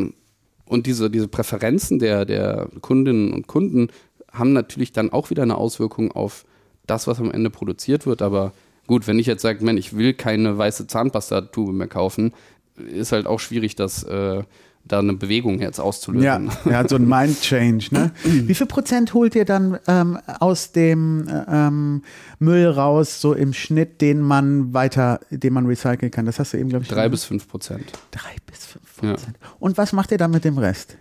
C: Ähm, und diese, diese Präferenzen der, der Kundinnen und Kunden haben natürlich dann auch wieder eine Auswirkung auf das, was am Ende produziert wird. Aber gut, wenn ich jetzt sage, man, ich will keine weiße Zahnpastatube mehr kaufen, ist halt auch schwierig, das, äh, da eine Bewegung jetzt auszulösen.
B: Ja, ja, so ein Mind-Change. Ne? Wie viel Prozent holt ihr dann ähm, aus dem äh, ähm, Müll raus, so im Schnitt, den man weiter, den man recyceln kann? Das hast du eben, glaube ich,
C: Drei bis fünf Prozent.
B: drei bis fünf Prozent. Und was macht ihr dann mit dem Rest?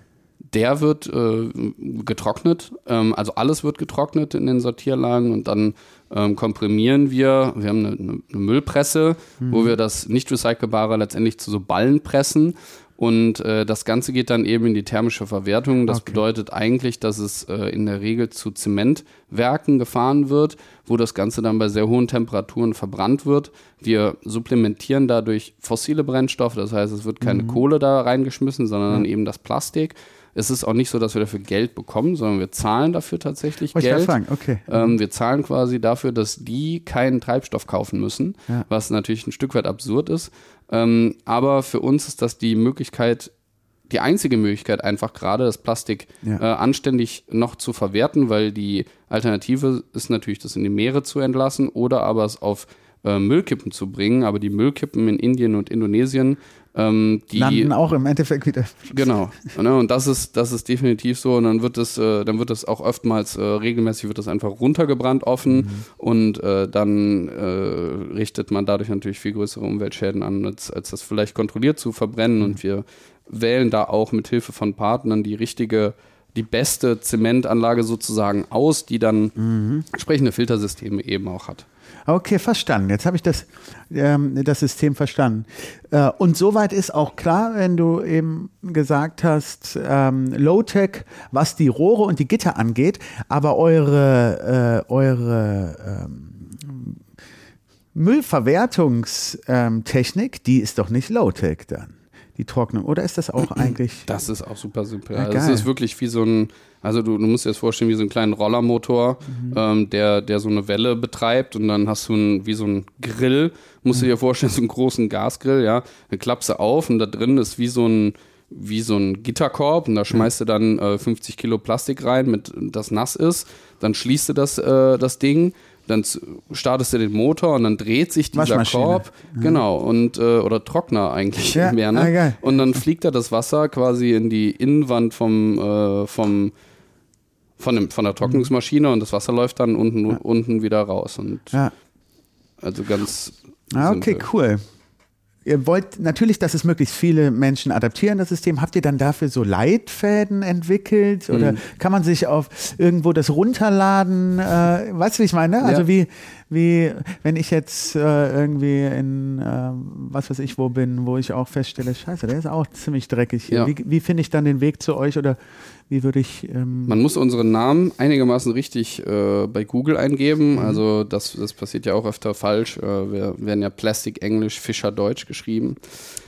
C: Der wird äh, getrocknet, ähm, also alles wird getrocknet in den Sortierlagen und dann ähm, komprimieren wir. Wir haben eine, eine, eine Müllpresse, wo wir das nicht recycelbare letztendlich zu so Ballen pressen. Und äh, das Ganze geht dann eben in die thermische Verwertung. Das
B: Okay.
C: bedeutet eigentlich, dass es äh, in der Regel zu Zementwerken gefahren wird, wo das Ganze dann bei sehr hohen Temperaturen verbrannt wird. Wir supplementieren dadurch fossile Brennstoffe, das heißt, es wird keine Kohle da reingeschmissen, sondern dann eben das Plastik. Es ist auch nicht so, dass wir dafür Geld bekommen, sondern wir zahlen dafür tatsächlich
B: gerade
C: Geld.
B: fragen, okay.
C: Ähm, wir zahlen quasi dafür, dass die keinen Treibstoff kaufen müssen,
B: Ja.
C: was natürlich ein Stück weit absurd ist. Ähm, aber für uns ist das die Möglichkeit, die einzige Möglichkeit, einfach gerade das Plastik
B: Ja.
C: äh, anständig noch zu verwerten, weil die Alternative ist natürlich, das in die Meere zu entlassen oder aber es auf äh, Müllkippen zu bringen. Aber die Müllkippen in Indien und Indonesien, ähm, die
B: Landen auch im Endeffekt wieder.
C: Genau. Ne, und das ist, das ist definitiv so. Und dann wird es, äh, dann wird es auch oftmals äh, regelmäßig wird das einfach runtergebrannt offen und äh, dann äh, richtet man dadurch natürlich viel größere Umweltschäden an, als, als das vielleicht kontrolliert zu verbrennen. Und wir wählen da auch mit Hilfe von Partnern die richtige, die beste Zementanlage sozusagen aus, die dann entsprechende Filtersysteme eben auch hat.
B: Okay, verstanden. Jetzt habe ich das, ähm, das System verstanden. Äh, und soweit ist auch klar, wenn du eben gesagt hast, ähm, Low-Tech, was die Rohre und die Gitter angeht, aber eure, äh, eure ähm, Müllverwertungstechnik, die ist doch nicht Low-Tech dann. Die Trocknung. Oder ist das auch eigentlich.
C: Das ist auch super simpel.
B: Ja,
C: Also es ist wirklich wie so ein, also du, du musst dir das vorstellen, wie so einen kleinen Rollermotor,
B: Mhm.
C: ähm, der, der so eine Welle betreibt und dann hast du ein, wie so ein Grill, musst
B: Mhm.
C: du dir vorstellen, so einen großen Gasgrill, ja. Dann klappst du auf und da drin ist wie so ein, wie so ein Gitterkorb und da schmeißt du dann äh, 50 Kilo Plastik rein, mit das nass ist. Dann schließt du das, äh, das Ding, dann startest du den Motor und dann dreht sich dieser. Korb. Genau, und äh, oder Trockner eigentlich
B: Ja,
C: mehr, ne?
B: ah.
C: Und dann fliegt da das Wasser quasi in die Innenwand vom, äh, vom von, dem, von der Trocknungsmaschine und das Wasser läuft dann unten, unten wieder raus. Und
B: Ja.
C: also ganz.
B: Ah, okay,
C: simpel.
B: cool. Ihr wollt natürlich, dass es möglichst viele Menschen adaptieren, das System. Habt ihr dann dafür so Leitfäden entwickelt? Oder
C: Mhm.
B: kann man sich auf irgendwo das runterladen? Äh, weißt du, wie ich meine? Also
C: Ja.
B: wie, wie, wenn ich jetzt äh, irgendwie in, äh, was weiß ich, wo bin, wo ich auch feststelle, scheiße, der ist auch ziemlich dreckig hier.
C: Ja.
B: Wie, wie finde ich dann den Weg zu euch oder wie würde ich... Ähm,
C: Man muss unseren Namen einigermaßen richtig äh, bei Google eingeben.
B: Mhm.
C: Also das, das passiert ja auch öfter falsch. Äh, wir werden ja Plastik Englisch, Fischer Deutsch geschrieben.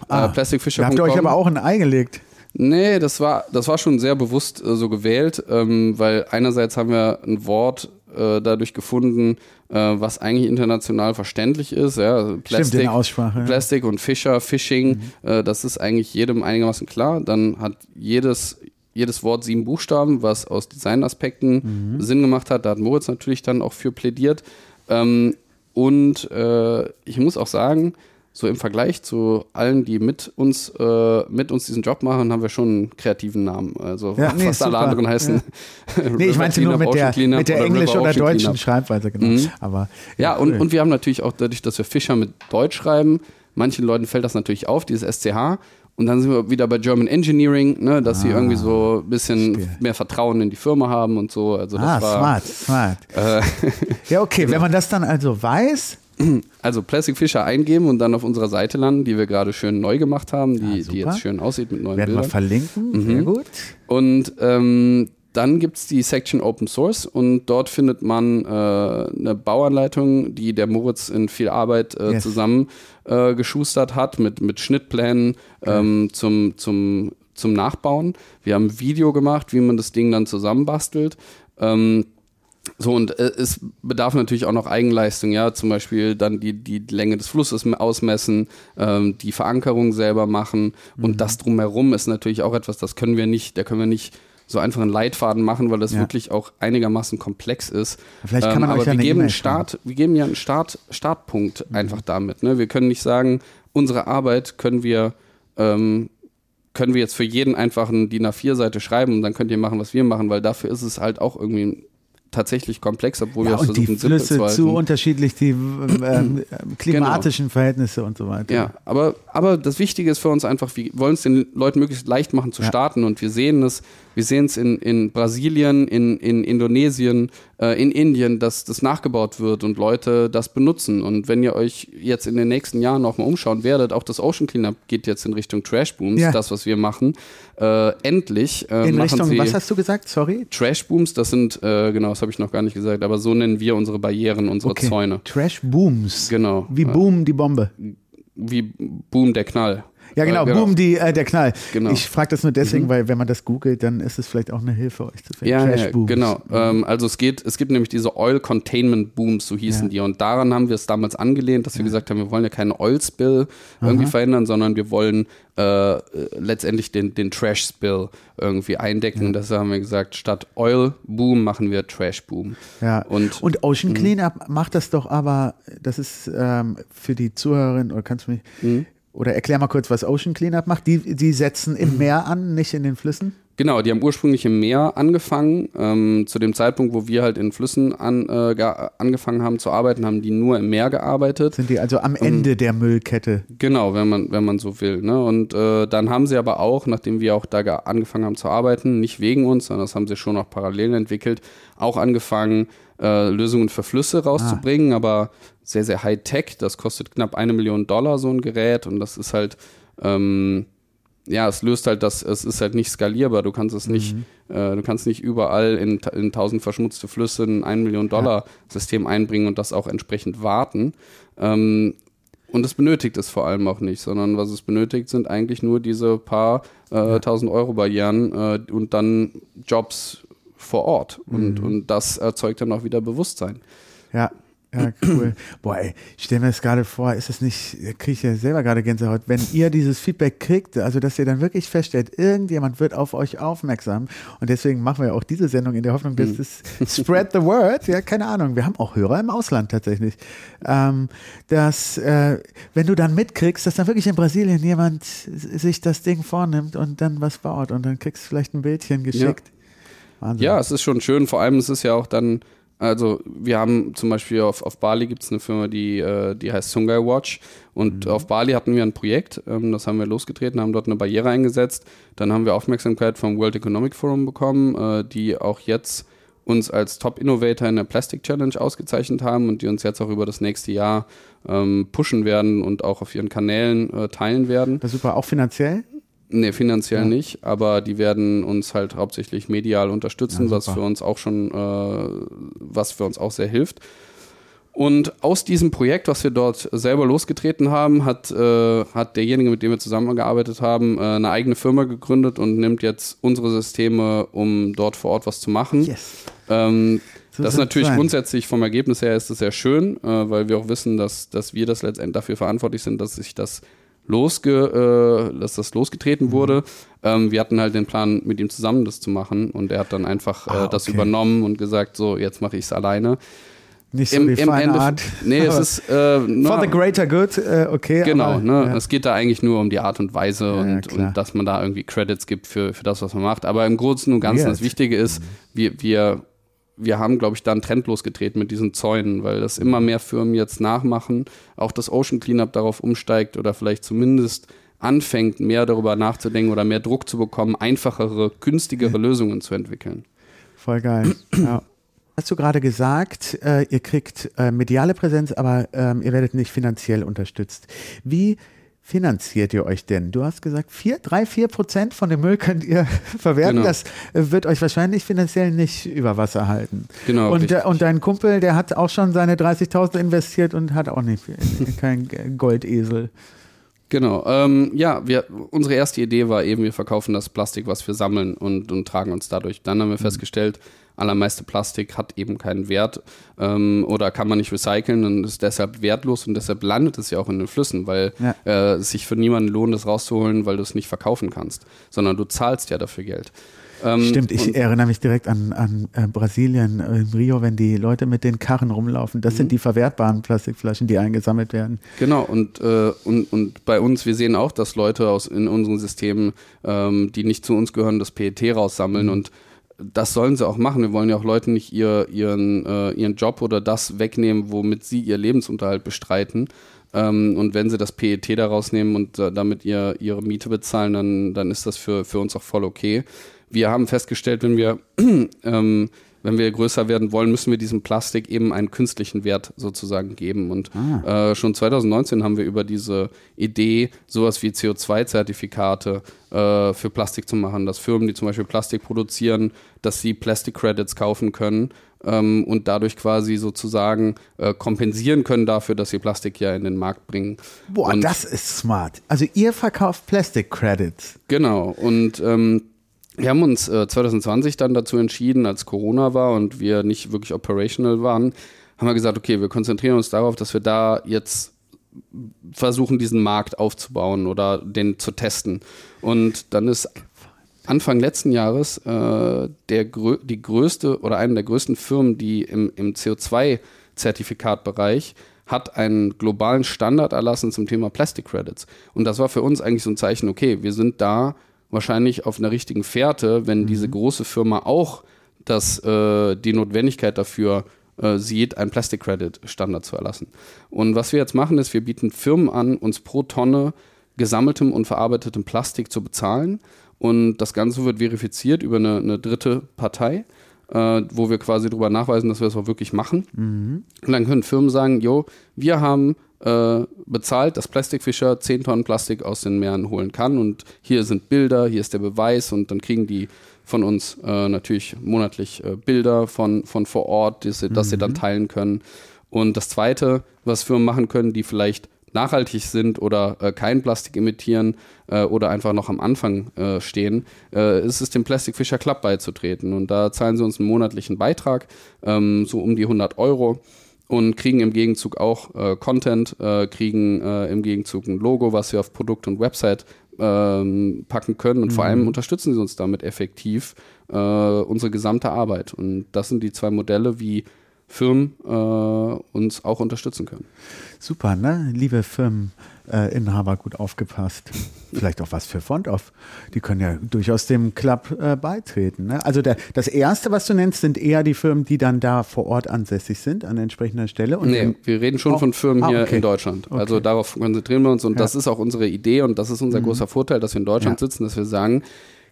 B: Ah,
C: äh, Plastikfischer.
B: da habt ihr euch aber auch ein Ei gelegt.
C: Nee, das war, das war schon sehr bewusst äh, so gewählt, ähm, weil einerseits haben wir ein Wort äh, dadurch gefunden, äh, was eigentlich international verständlich ist. Ja, also
B: Stimmt,
C: Plastik,
B: in der Aussprache. ja.
C: Plastik und Fischer, Fishing, äh, das ist eigentlich jedem einigermaßen klar. Dann hat jedes, jedes Wort sieben Buchstaben, was aus Designaspekten Sinn gemacht hat. Da hat Moritz natürlich dann auch für plädiert. Ähm, und äh, ich muss auch sagen, so im Vergleich zu allen, die mit uns, äh, mit uns diesen Job machen, haben wir schon einen kreativen Namen. Also
B: Ja, nee,
C: fast alle
B: super.
C: anderen heißen.
B: Nee, ich meinte nur mit der, mit der englisch- oder deutschen
C: Cleanup.
B: Englisch-Schreibweise, genau.
C: Mhm.
B: Aber,
C: Ja, und,
B: cool.
C: und wir haben natürlich auch dadurch, dass wir Fischer mit Deutsch schreiben, manchen Leuten fällt das natürlich auf, dieses SCH. Und dann sind wir wieder bei German Engineering, ne, dass sie irgendwie so ein bisschen
B: Ah, verstehe.
C: mehr Vertrauen in die Firma haben und so. Also das
B: ah,
C: war,
B: smart, smart.
C: Äh,
B: Ja, okay, wenn man das dann also weiß,
C: also Plastic Fisher eingeben und dann auf unserer Seite landen, die wir gerade schön neu gemacht haben, die,
B: Ah,
C: die jetzt schön aussieht mit neuen
B: werden wir
C: Bildern.
B: verlinken.
C: Mhm.
B: Sehr gut.
C: Und ähm, dann gibt es die Section Open Source und dort findet man äh, eine Bauanleitung, die der Moritz in viel Arbeit äh,
B: Yes.
C: zusammen äh, geschustert hat mit, mit Schnittplänen ähm, zum, zum, zum Nachbauen. Wir haben ein Video gemacht, wie man das Ding dann zusammenbastelt. Ähm, so, und äh, es bedarf natürlich auch noch Eigenleistung, ja, zum Beispiel dann die, die Länge des Flusses ausmessen, ähm, die Verankerung selber machen
B: Mhm.
C: und das drumherum ist natürlich auch etwas, das können wir nicht, da können wir nicht so einfach einen Leitfaden machen, weil das
B: Ja.
C: wirklich auch einigermaßen komplex ist.
B: Vielleicht kann man
C: aber
B: euch ja
C: wir geben einen Start, wir geben ja einen Start, Startpunkt einfach damit. Ne? Wir können nicht sagen, unsere Arbeit können wir ähm, können wir jetzt für jeden einfach eine DIN A4-Seite schreiben und dann könnt ihr machen, was wir machen, weil dafür ist es halt auch irgendwie tatsächlich komplex, obwohl
B: Ja,
C: wir
B: und die
C: versuchen, simpel
B: Flüsse
C: zu
B: zu unterschiedlich, die ähm, klimatischen Verhältnisse und so weiter.
C: Ja, aber, aber das Wichtige ist für uns einfach, wir wollen es den Leuten möglichst leicht machen zu
B: Ja.
C: starten und wir sehen es, wir sehen es in, in Brasilien, in, in Indonesien, äh, in Indien, dass das nachgebaut wird und Leute das benutzen. Und wenn ihr euch jetzt in den nächsten Jahren noch mal umschauen werdet, auch das Ocean Cleanup geht jetzt in Richtung Trash Booms,
B: Ja.
C: das, was wir machen. Äh, endlich äh,
B: In
C: machen
B: Richtung,
C: sie
B: was hast du gesagt? Sorry?
C: Trash Booms, das sind, äh, genau, das habe ich noch gar nicht gesagt, aber so nennen wir unsere Barrieren, unsere
B: Okay.
C: Zäune.
B: Trash Booms.
C: Genau.
B: Wie Boom die Bombe.
C: Wie Boom der Knall.
B: Ja, genau,
C: Äh,
B: Boom die, äh, der Knall.
C: Genau.
B: Ich frage das nur deswegen,
C: Mhm.
B: weil wenn man das googelt, dann ist es vielleicht auch eine Hilfe, euch zu finden.
C: Ja,
B: Trash
C: ja,
B: Booms.
C: genau. Ähm, also es geht, es gibt nämlich diese Oil Containment Booms, so hießen
B: Ja.
C: die. Und daran haben wir es damals angelehnt, dass wir gesagt haben, wir wollen ja keinen Oil Spill irgendwie verhindern, sondern wir wollen äh, letztendlich den, den Trash Spill irgendwie eindecken. Deshalb haben wir gesagt, statt Oil Boom machen wir Trash Boom.
B: Ja.
C: Und,
B: Und Ocean
C: Mhm.
B: Cleanup macht das doch aber, das ist ähm, für die Zuhörerin, oder kannst du mich,
C: Mhm.
B: Oder erklär mal kurz, was Ocean Cleanup macht. Die, die setzen
C: Mhm.
B: im Meer an, nicht in den Flüssen?
C: Genau, die haben ursprünglich im Meer angefangen. Ähm, zu dem Zeitpunkt, wo wir halt in Flüssen an, äh, angefangen haben zu arbeiten, haben die nur im Meer gearbeitet.
B: Sind die also am
C: Ähm,
B: Ende der Müllkette?
C: Genau, wenn man, wenn man so will. Ne? Und äh, dann haben sie aber auch, nachdem wir auch da ge- angefangen haben zu arbeiten, nicht wegen uns, sondern das haben sie schon auch parallel entwickelt, auch angefangen, äh, Lösungen für Flüsse rauszubringen, aber sehr, sehr high-tech. Das kostet knapp eine Million Dollar, so ein Gerät. Und das ist halt, ähm, ja, es löst halt das, es ist halt nicht skalierbar. Du kannst es nicht, äh, du kannst nicht überall in, in tausend verschmutzte Flüsse ein 1 Million Dollar System einbringen und das auch entsprechend warten. Ähm, und es benötigt es vor allem auch nicht, sondern was es benötigt, sind eigentlich nur diese paar äh, tausend Euro Barrieren äh, und dann Jobs vor Ort. Und, und das erzeugt dann auch wieder Bewusstsein.
B: Ja, Ja, cool. Boah, ey, ich stelle mir das gerade vor, ist es nicht, kriege ich ja selber gerade Gänsehaut, wenn ihr dieses Feedback kriegt, also dass ihr dann wirklich feststellt, irgendjemand wird auf euch aufmerksam und deswegen machen wir ja auch diese Sendung in der Hoffnung, dass
C: Mhm.
B: es spread the word, ja, keine Ahnung, wir haben auch Hörer im Ausland tatsächlich, ähm, dass, äh, wenn du dann mitkriegst, dass dann wirklich in Brasilien jemand sich das Ding vornimmt und dann was baut und dann kriegst du vielleicht ein Bildchen geschickt. Wahnsinn.
C: Ja, es ist schon schön. Vor allem ist es ja auch dann, also wir haben zum Beispiel auf, auf Bali gibt es eine Firma, die, äh, die heißt Sungai Watch. Und auf Bali hatten wir ein Projekt, ähm, das haben wir losgetreten, haben dort eine Barriere eingesetzt. Dann haben wir Aufmerksamkeit vom World Economic Forum bekommen, äh, die auch jetzt uns als Top Innovator in der Plastic Challenge ausgezeichnet haben und die uns jetzt auch über das nächste Jahr ähm, pushen werden und auch auf ihren Kanälen äh, teilen werden.
B: Das ist super, auch finanziell?
C: Nee, finanziell
B: Ja.
C: nicht, aber die werden uns halt hauptsächlich medial unterstützen,
B: Ja,
C: was für uns auch schon, äh, was für uns auch sehr hilft. Und aus diesem Projekt, was wir dort selber losgetreten haben, hat, äh, hat derjenige, mit dem wir zusammengearbeitet haben, äh, eine eigene Firma gegründet und nimmt jetzt unsere Systeme, um dort vor Ort was zu machen.
B: Yes.
C: Ähm,
B: So
C: das ist natürlich
B: sein.
C: grundsätzlich vom Ergebnis her ist es sehr schön, äh, weil wir auch wissen, dass, dass wir das letztendlich dafür verantwortlich sind, dass sich das losge, äh, dass das
B: Mhm.
C: losgetreten wurde. Ähm, wir hatten halt den Plan, mit ihm zusammen das zu machen und er hat dann einfach äh,
B: Ah,
C: das
B: okay.
C: übernommen und gesagt, so jetzt mache ich es alleine.
B: Nicht so die feine
C: Endeffekt-
B: Art.
C: Nee, es ist äh,
B: For
C: na,
B: the greater good, äh, okay.
C: Genau,
B: aber,
C: ne?
B: Ja.
C: Es geht da eigentlich nur um die Art und Weise
B: Ja,
C: und,
B: klar.
C: und dass man da irgendwie Credits gibt für, für das, was man macht. Aber im Großen und Ganzen, das Wichtige ist, wir, wir, wir haben, glaube ich, da einen Trend losgetreten mit diesen Zäunen, weil das immer mehr Firmen jetzt nachmachen, auch das Ocean Cleanup darauf umsteigt oder vielleicht zumindest anfängt, mehr darüber nachzudenken oder mehr Druck zu bekommen, einfachere, günstigere Lösungen zu entwickeln.
B: Voll geil. ja. Hast du gerade gesagt, äh, ihr kriegt äh, mediale Präsenz, aber ähm, ihr werdet nicht finanziell unterstützt. Wie finanziert ihr euch denn? Du hast gesagt, vier, drei, vier Prozent von dem Müll könnt ihr verwerten.
C: Genau.
B: Das wird euch wahrscheinlich finanziell nicht über Wasser halten.
C: Genau,
B: und,
C: richtig.
B: und dein Kumpel, der hat auch schon seine 30.000 investiert und hat auch nicht kein Goldesel.
C: Genau. Ähm, ja, wir, unsere erste Idee war eben, wir verkaufen das Plastik, was wir sammeln und, und tragen uns dadurch. Dann
B: Mhm.
C: haben wir festgestellt, allermeiste Plastik hat eben keinen Wert ähm, oder kann man nicht recyceln und ist deshalb wertlos und deshalb landet es ja auch in den Flüssen, weil
B: Ja.
C: äh, es sich für niemanden lohnt, das rauszuholen, weil du es nicht verkaufen kannst, sondern du zahlst ja dafür Geld. Ähm,
B: Stimmt, ich erinnere mich direkt an, an äh, Brasilien, äh, in Rio, wenn die Leute mit den Karren rumlaufen. Das
C: Mhm.
B: sind die verwertbaren Plastikflaschen, die eingesammelt werden.
C: Genau, und, äh, und, und bei uns, wir sehen auch, dass Leute aus in unseren Systemen, ähm, die nicht zu uns gehören, das PET raussammeln und das sollen sie auch machen. Wir wollen ja auch Leuten nicht ihr, ihren, äh, ihren Job oder das wegnehmen, womit sie ihr Lebensunterhalt bestreiten. Ähm, und wenn sie das PET da rausnehmen und äh, damit ihr, ihre Miete bezahlen, dann, dann ist das für, für uns auch voll okay. Wir haben festgestellt, wenn wir ähm, wenn wir größer werden wollen, müssen wir diesem Plastik eben einen künstlichen Wert sozusagen geben. Und äh, schon 2019 haben wir über diese Idee, sowas wie CO2-Zertifikate äh, für Plastik zu machen, dass Firmen, die zum Beispiel Plastik produzieren, dass sie Plastic Credits kaufen können ähm, und dadurch quasi sozusagen äh, kompensieren können dafür, dass sie Plastik ja in den Markt bringen.
B: Boah,
C: und
B: das ist smart. Also ihr verkauft Plastic Credits.
C: Genau. Und ähm, wir haben uns äh, 2020 dann dazu entschieden, als Corona war und wir nicht wirklich operational waren, haben wir gesagt, okay, wir konzentrieren uns darauf, dass wir da jetzt versuchen, diesen Markt aufzubauen oder den zu testen. Und dann ist Anfang letzten Jahres äh, der grö die größte oder eine der größten Firmen, die im, im CO2-Zertifikatbereich hat einen globalen Standard erlassen zum Thema Plastic Credits. Und das war für uns eigentlich so ein Zeichen, okay, wir sind da wahrscheinlich auf einer richtigen Fährte, wenn diese große Firma auch das, äh, die Notwendigkeit dafür äh, sieht, einen Plastic Credit Standard zu erlassen. Und was wir jetzt machen, ist, wir bieten Firmen an, uns pro Tonne gesammeltem und verarbeitetem Plastik zu bezahlen. Und das Ganze wird verifiziert über eine, eine dritte Partei, äh, wo wir quasi darüber nachweisen, dass wir das auch wirklich machen. Und dann können Firmen sagen, jo, wir haben äh, bezahlt, dass Plastic Fisher 10 Tonnen Plastik aus den Meeren holen kann und hier sind Bilder, hier ist der Beweis und dann kriegen die von uns äh, natürlich monatlich äh, Bilder von, von vor Ort, die sie, dass sie dann teilen können. Und das Zweite, was Firmen machen können, die vielleicht nachhaltig sind oder äh, kein Plastik emittieren äh, oder einfach noch am Anfang äh, stehen, äh, ist es dem Plastic Fisher Club beizutreten. Und da zahlen sie uns einen monatlichen Beitrag, ähm, so um die 100 Euro. Und kriegen im Gegenzug auch äh, Content, äh, kriegen äh, im Gegenzug ein Logo, was wir auf Produkt und Website ähm, packen können und mhm. vor allem unterstützen sie uns damit effektiv äh, unsere gesamte Arbeit. Und das sind die zwei Modelle, wie Firmen äh, uns auch unterstützen können.
B: Super, ne? Liebe Firmeninhaber, äh, gut aufgepasst. Vielleicht auch was für Fond-Off. Die können ja durchaus dem Club äh, beitreten. Ne? Also der, das Erste, was du nennst, sind eher die Firmen, die dann da vor Ort ansässig sind, an entsprechender Stelle.
C: Und nee, wir reden schon oh, von Firmen ah, hier okay. in Deutschland. Also okay. Also darauf konzentrieren wir uns und ja. das ist auch unsere Idee und das ist unser mhm. großer Vorteil, dass wir in Deutschland ja. sitzen, dass wir sagen,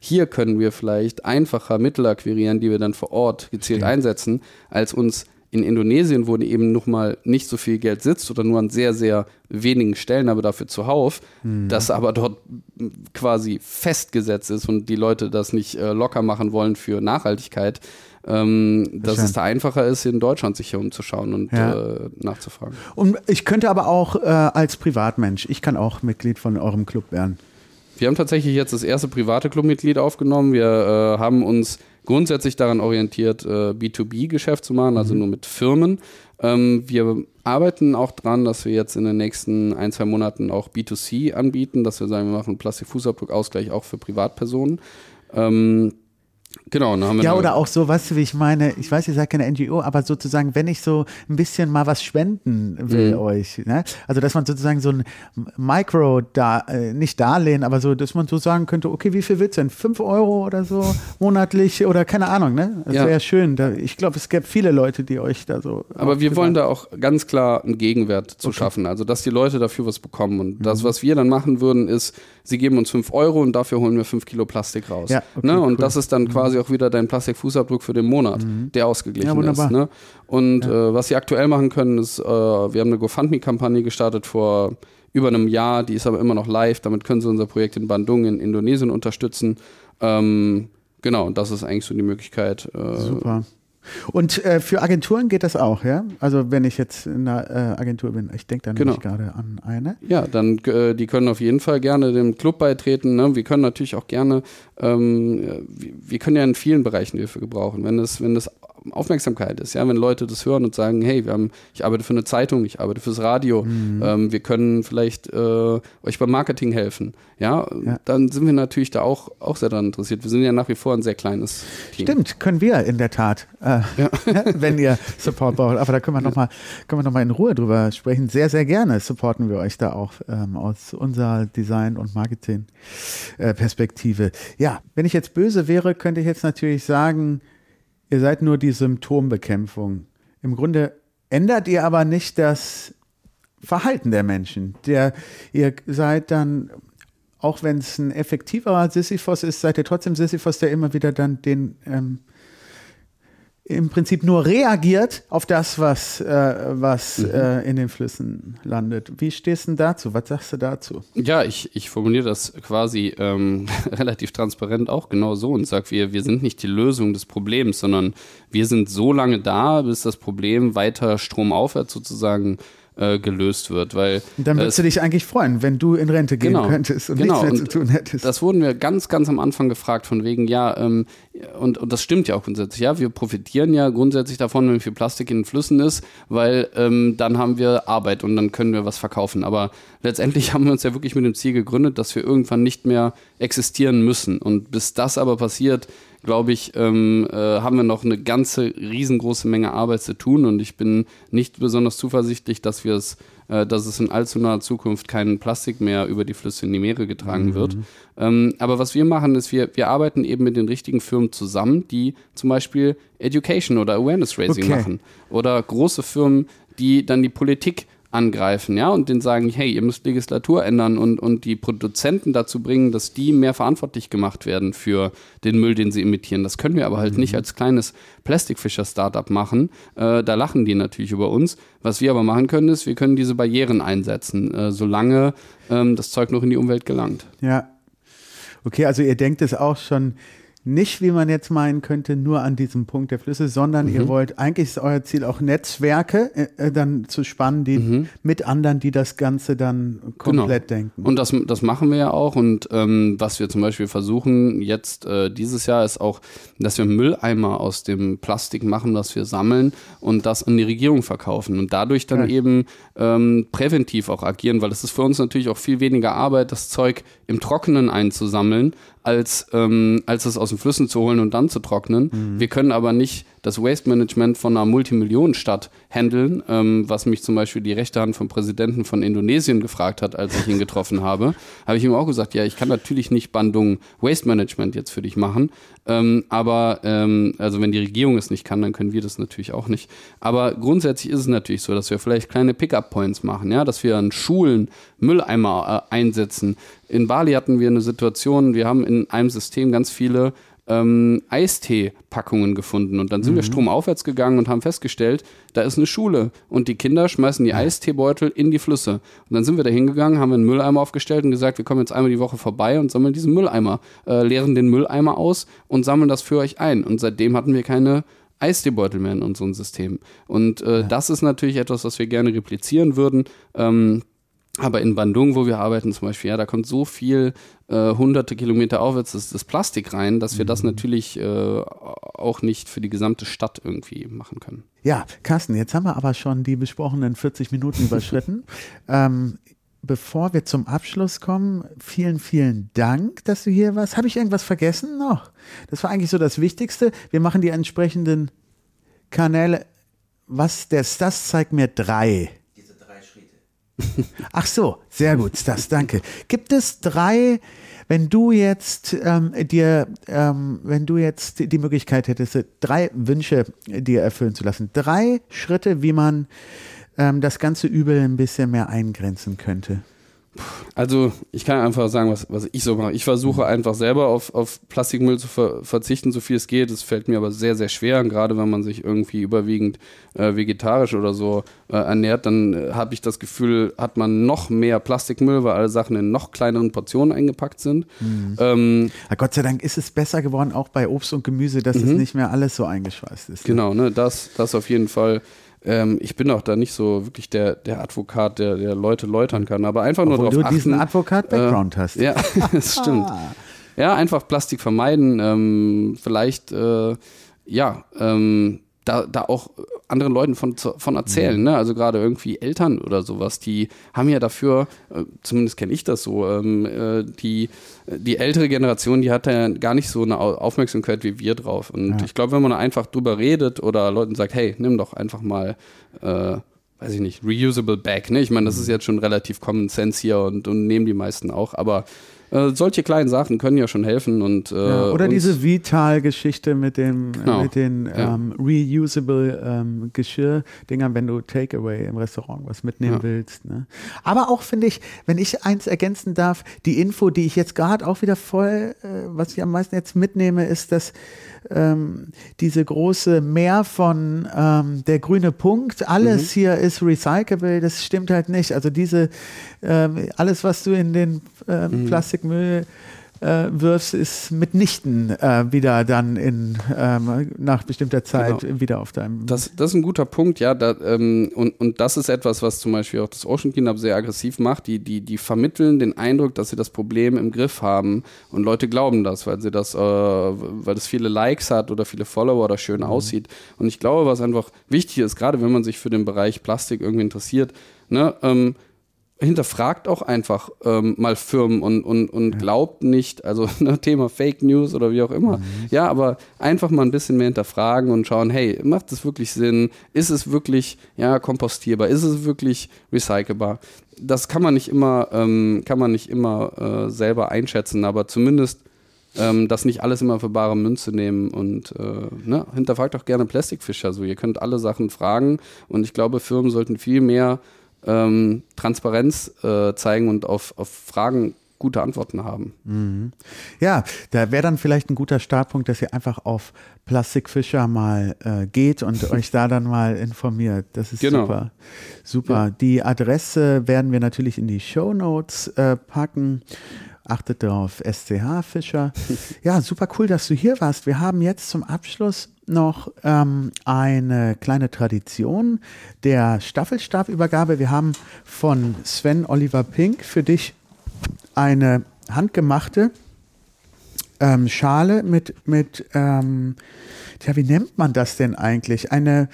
C: hier können wir vielleicht einfacher Mittel akquirieren, die wir dann vor Ort gezielt Stimmt. einsetzen, als uns in Indonesien, wo eben noch mal nicht so viel Geld sitzt oder nur an sehr, sehr wenigen Stellen, aber dafür zuhauf, mhm. das aber dort quasi festgesetzt ist und die Leute das nicht äh, locker machen wollen für Nachhaltigkeit, ähm, dass es da einfacher ist, in Deutschland sich hier umzuschauen und ja. äh, nachzufragen.
B: Und ich könnte aber auch äh, als Privatmensch, ich kann auch Mitglied von eurem Club werden.
C: Wir haben tatsächlich jetzt das erste private Clubmitglied aufgenommen. Wir äh, haben uns grundsätzlich daran orientiert, äh, B2B-Geschäft zu machen, also mhm. nur mit Firmen. Ähm, wir arbeiten auch dran, dass wir jetzt in den nächsten ein, zwei Monaten auch B2C anbieten, dass wir sagen, wir machen Plastikfußabdruckausgleich auch für Privatpersonen. Genau,
B: dann haben wir ja, oder auch so, weißt du, wie ich meine, ich weiß, ihr seid keine NGO, aber sozusagen, wenn ich so ein bisschen mal was spenden will mhm. euch, ne? also dass man sozusagen so ein Micro, da, äh, nicht Darlehen, aber so, dass man so sagen könnte, okay, wie viel willst du denn? Fünf Euro oder so monatlich oder keine Ahnung, ne? Das ja. wäre schön. Da, ich glaube, es gäbe viele Leute, die euch da so.
C: Aber wir wollen da auch ganz klar einen Gegenwert zu okay. schaffen, also dass die Leute dafür was bekommen. Und mhm. das, was wir dann machen würden, ist, sie geben uns fünf Euro und dafür holen wir fünf Kilo Plastik raus. Ja, okay, ne? Und cool. das ist dann quasi quasi auch wieder dein Plastikfußabdruck für den Monat, mhm. der ausgeglichen ja, ist. Ne? Und ja. äh, was sie aktuell machen können, ist, äh, wir haben eine GoFundMe-Kampagne gestartet vor über einem Jahr, die ist aber immer noch live. Damit können sie unser Projekt in Bandung in Indonesien unterstützen. Ähm, genau, und das ist eigentlich so die Möglichkeit.
B: Äh, Super. Und äh, für Agenturen geht das auch, ja? Also wenn ich jetzt in einer äh, Agentur bin, ich denke da genau. gerade an eine.
C: Ja, dann äh, die können auf jeden Fall gerne dem Club beitreten. Ne? Wir können natürlich auch gerne, ähm, wir, wir, können ja in vielen Bereichen Hilfe gebrauchen. Wenn es, wenn es Aufmerksamkeit ist. Ja, wenn Leute das hören und sagen, hey, wir haben, ich arbeite für eine Zeitung, ich arbeite fürs Radio, mhm. ähm, wir können vielleicht äh, euch beim Marketing helfen. Ja? ja, dann sind wir natürlich da auch, auch sehr daran interessiert. Wir sind ja nach wie vor ein sehr kleines
B: Team. Stimmt, können wir in der Tat, äh, ja. wenn ihr Support braucht. Aber da können wir nochmal noch in Ruhe drüber sprechen. Sehr, sehr gerne supporten wir euch da auch ähm, aus unserer Design- und Marketing-Perspektive. Äh, ja, wenn ich jetzt böse wäre, könnte ich jetzt natürlich sagen, Ihr seid nur die Symptombekämpfung. Im Grunde ändert ihr aber nicht das Verhalten der Menschen. Der, ihr seid dann, auch wenn es ein effektiverer Sisyphos ist, seid ihr trotzdem Sisyphos, der immer wieder dann den ähm, im Prinzip nur reagiert auf das, was, äh, was mhm. äh, in den Flüssen landet. Wie stehst du denn dazu? Was sagst du dazu?
C: Ja, ich, ich formuliere das quasi ähm, relativ transparent auch genau so und sage, wir, wir sind nicht die Lösung des Problems, sondern wir sind so lange da, bis das Problem weiter stromaufwärts sozusagen äh, gelöst wird. Weil,
B: und dann würdest äh, du dich eigentlich freuen, wenn du in Rente gehen genau, könntest und genau, nichts mehr zu tun hättest.
C: Das wurden wir ganz, ganz am Anfang gefragt, von wegen, ja, ähm, und, und das stimmt ja auch grundsätzlich, ja, wir profitieren ja grundsätzlich davon, wenn viel Plastik in den Flüssen ist, weil ähm, dann haben wir Arbeit und dann können wir was verkaufen. Aber letztendlich haben wir uns ja wirklich mit dem Ziel gegründet, dass wir irgendwann nicht mehr existieren müssen. Und bis das aber passiert, glaube ich, ähm, äh, haben wir noch eine ganze riesengroße Menge Arbeit zu tun und ich bin nicht besonders zuversichtlich, dass wir es, äh, dass es in allzu naher Zukunft keinen Plastik mehr über die Flüsse in die Meere getragen mhm. wird. Ähm, aber was wir machen, ist, wir, wir arbeiten eben mit den richtigen Firmen zusammen, die zum Beispiel Education oder Awareness Raising okay. machen oder große Firmen, die dann die Politik angreifen, ja, und denen sagen, hey, ihr müsst Legislatur ändern und, und die Produzenten dazu bringen, dass die mehr verantwortlich gemacht werden für den Müll, den sie emittieren. Das können wir aber halt mhm. nicht als kleines Plastikfischer-Startup machen. Äh, da lachen die natürlich über uns. Was wir aber machen können, ist, wir können diese Barrieren einsetzen, äh, solange ähm, das Zeug noch in die Umwelt gelangt.
B: Ja. Okay, also ihr denkt es auch schon nicht, wie man jetzt meinen könnte, nur an diesem Punkt der Flüsse, sondern mhm. ihr wollt, eigentlich ist euer Ziel auch Netzwerke äh, äh, dann zu spannen, die mhm. mit anderen, die das Ganze dann komplett genau. denken.
C: Und das, das machen wir ja auch. Und ähm, was wir zum Beispiel versuchen jetzt äh, dieses Jahr ist auch, dass wir Mülleimer aus dem Plastik machen, das wir sammeln und das an die Regierung verkaufen und dadurch dann ja. eben ähm, präventiv auch agieren, weil es ist für uns natürlich auch viel weniger Arbeit, das Zeug im Trockenen einzusammeln, als, ähm, als es aus den Flüssen zu holen und dann zu trocknen. Mhm. Wir können aber nicht das Waste Management von einer Multimillionenstadt handeln, ähm, was mich zum Beispiel die rechte Hand vom Präsidenten von Indonesien gefragt hat, als ich ihn getroffen habe. Habe ich ihm auch gesagt, ja, ich kann natürlich nicht Bandung Waste Management jetzt für dich machen, ähm, aber ähm, also wenn die Regierung es nicht kann, dann können wir das natürlich auch nicht. Aber grundsätzlich ist es natürlich so, dass wir vielleicht kleine Pickup-Points machen, ja, dass wir an Schulen Mülleimer äh, einsetzen. In Bali hatten wir eine Situation, wir haben in einem System ganz viele ähm, Eistee-Packungen gefunden. Und dann sind mhm. wir stromaufwärts gegangen und haben festgestellt, da ist eine Schule und die Kinder schmeißen die ja. Eisteebeutel in die Flüsse. Und dann sind wir da hingegangen, haben einen Mülleimer aufgestellt und gesagt, wir kommen jetzt einmal die Woche vorbei und sammeln diesen Mülleimer, äh, leeren den Mülleimer aus und sammeln das für euch ein. Und seitdem hatten wir keine Eisteebeutel mehr in unserem System. Und äh, ja. das ist natürlich etwas, was wir gerne replizieren würden. Ähm, aber in Bandung, wo wir arbeiten zum Beispiel, ja, da kommt so viel äh, hunderte Kilometer aufwärts das, das Plastik rein, dass wir mhm. das natürlich äh, auch nicht für die gesamte Stadt irgendwie machen können.
B: Ja, Carsten, jetzt haben wir aber schon die besprochenen 40 Minuten überschritten. ähm, bevor wir zum Abschluss kommen, vielen, vielen Dank, dass du hier warst. Habe ich irgendwas vergessen noch? Das war eigentlich so das Wichtigste. Wir machen die entsprechenden Kanäle. Was der Stas zeigt mir drei. Ach so, sehr gut, das danke. Gibt es drei, wenn du jetzt ähm, dir, ähm, wenn du jetzt die Möglichkeit hättest, drei Wünsche dir erfüllen zu lassen, drei Schritte, wie man ähm, das ganze Übel ein bisschen mehr eingrenzen könnte?
C: Also ich kann einfach sagen, was, was ich so mache. Ich versuche mhm. einfach selber auf, auf Plastikmüll zu ver verzichten, so viel es geht. Es fällt mir aber sehr, sehr schwer. Und gerade wenn man sich irgendwie überwiegend äh, vegetarisch oder so äh, ernährt, dann äh, habe ich das Gefühl, hat man noch mehr Plastikmüll, weil alle Sachen in noch kleineren Portionen eingepackt sind.
B: Mhm. Ähm, Gott sei Dank ist es besser geworden, auch bei Obst und Gemüse, dass mhm. es nicht mehr alles so eingeschweißt ist.
C: Ne? Genau, ne? das, das auf jeden Fall. Ähm, ich bin auch da nicht so wirklich der, der Advokat, der, der Leute läutern kann, aber einfach Obwohl nur darauf
B: achten. du diesen Advokat-Background äh, hast.
C: Ja, das stimmt. Ja, einfach Plastik vermeiden, ähm, vielleicht, äh, ja, ähm, da, da auch anderen Leuten von, von erzählen. Mhm. Ne? Also gerade irgendwie Eltern oder sowas, die haben ja dafür, äh, zumindest kenne ich das so, ähm, äh, die, die ältere Generation, die hat ja gar nicht so eine Aufmerksamkeit wie wir drauf. Und ja. ich glaube, wenn man einfach drüber redet oder Leuten sagt, hey, nimm doch einfach mal äh, weiß ich nicht, reusable bag, ne? Ich meine, das ist mhm. jetzt schon relativ Common Sense hier und, und nehmen die meisten auch, aber äh, solche kleinen Sachen können ja schon helfen. Und, äh, ja,
B: oder diese Vital-Geschichte mit, dem, genau. mit den ja. ähm, reusable ähm, Geschirrdingern, wenn du Takeaway im Restaurant was mitnehmen ja. willst. Ne? Aber auch finde ich, wenn ich eins ergänzen darf, die Info, die ich jetzt gerade auch wieder voll, äh, was ich am meisten jetzt mitnehme, ist, dass ähm, diese große Mehr von ähm, der grüne Punkt, alles mhm. hier ist recyclable, das stimmt halt nicht. Also diese, ähm, alles, was du in den äh, mhm. Plastikmüll äh, wirfst, ist mitnichten äh, wieder dann in, ähm, nach bestimmter Zeit genau. wieder auf deinem.
C: Das, das ist ein guter Punkt, ja. Da, ähm, und, und das ist etwas, was zum Beispiel auch das Ocean Cleanup sehr aggressiv macht. Die, die, die vermitteln den Eindruck, dass sie das Problem im Griff haben und Leute glauben das, weil sie das, äh, weil das viele Likes hat oder viele Follower oder schön mhm. aussieht. Und ich glaube, was einfach wichtig ist, gerade wenn man sich für den Bereich Plastik irgendwie interessiert, ne, ähm, hinterfragt auch einfach ähm, mal Firmen und, und, und glaubt nicht, also ne, Thema Fake News oder wie auch immer. Mhm. Ja, aber einfach mal ein bisschen mehr hinterfragen und schauen, hey, macht es wirklich Sinn? Ist es wirklich ja, kompostierbar? Ist es wirklich recycelbar? Das kann man nicht immer, ähm, kann man nicht immer äh, selber einschätzen, aber zumindest ähm, das nicht alles immer für bare Münze nehmen und äh, ne, hinterfragt auch gerne Plastikfischer. Also ihr könnt alle Sachen fragen und ich glaube, Firmen sollten viel mehr ähm, Transparenz äh, zeigen und auf, auf Fragen gute Antworten haben.
B: Mhm. Ja, da wäre dann vielleicht ein guter Startpunkt, dass ihr einfach auf Plastikfischer mal äh, geht und euch da dann mal informiert. Das ist genau. super. Super. Ja. Die Adresse werden wir natürlich in die Show Notes äh, packen. Achtet darauf, SCH Fischer. Ja, super cool, dass du hier warst. Wir haben jetzt zum Abschluss noch ähm, eine kleine Tradition der Staffelstabübergabe. Wir haben von Sven Oliver Pink für dich eine handgemachte ähm, Schale mit, mit ähm, ja, wie nennt man das denn eigentlich? Eine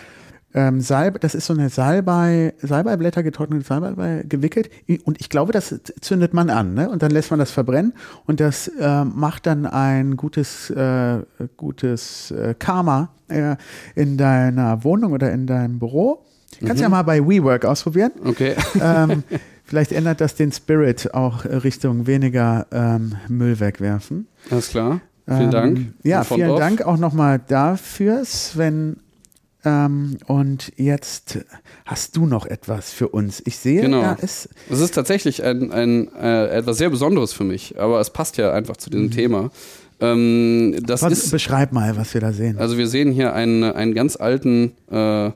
B: ähm, Salbe, das ist so eine Salbei, Salbeiblätter getrocknete Salbei gewickelt und ich glaube, das zündet man an, ne? Und dann lässt man das verbrennen und das äh, macht dann ein gutes, äh, gutes äh, Karma äh, in deiner Wohnung oder in deinem Büro. Kannst mhm. ja mal bei WeWork ausprobieren.
C: Okay.
B: Ähm, vielleicht ändert das den Spirit auch Richtung weniger ähm, Müll wegwerfen.
C: Alles klar. Vielen Dank. Ähm,
B: ja, vielen Dank auch nochmal dafür, Sven ähm, und jetzt hast du noch etwas für uns. Ich sehe,
C: genau. da ist. Es ist tatsächlich ein, ein äh, etwas sehr Besonderes für mich, aber es passt ja einfach zu diesem mhm. Thema. Ähm, das
B: was,
C: ist,
B: beschreib mal, was wir da sehen.
C: Also wir sehen hier einen, einen ganz alten äh,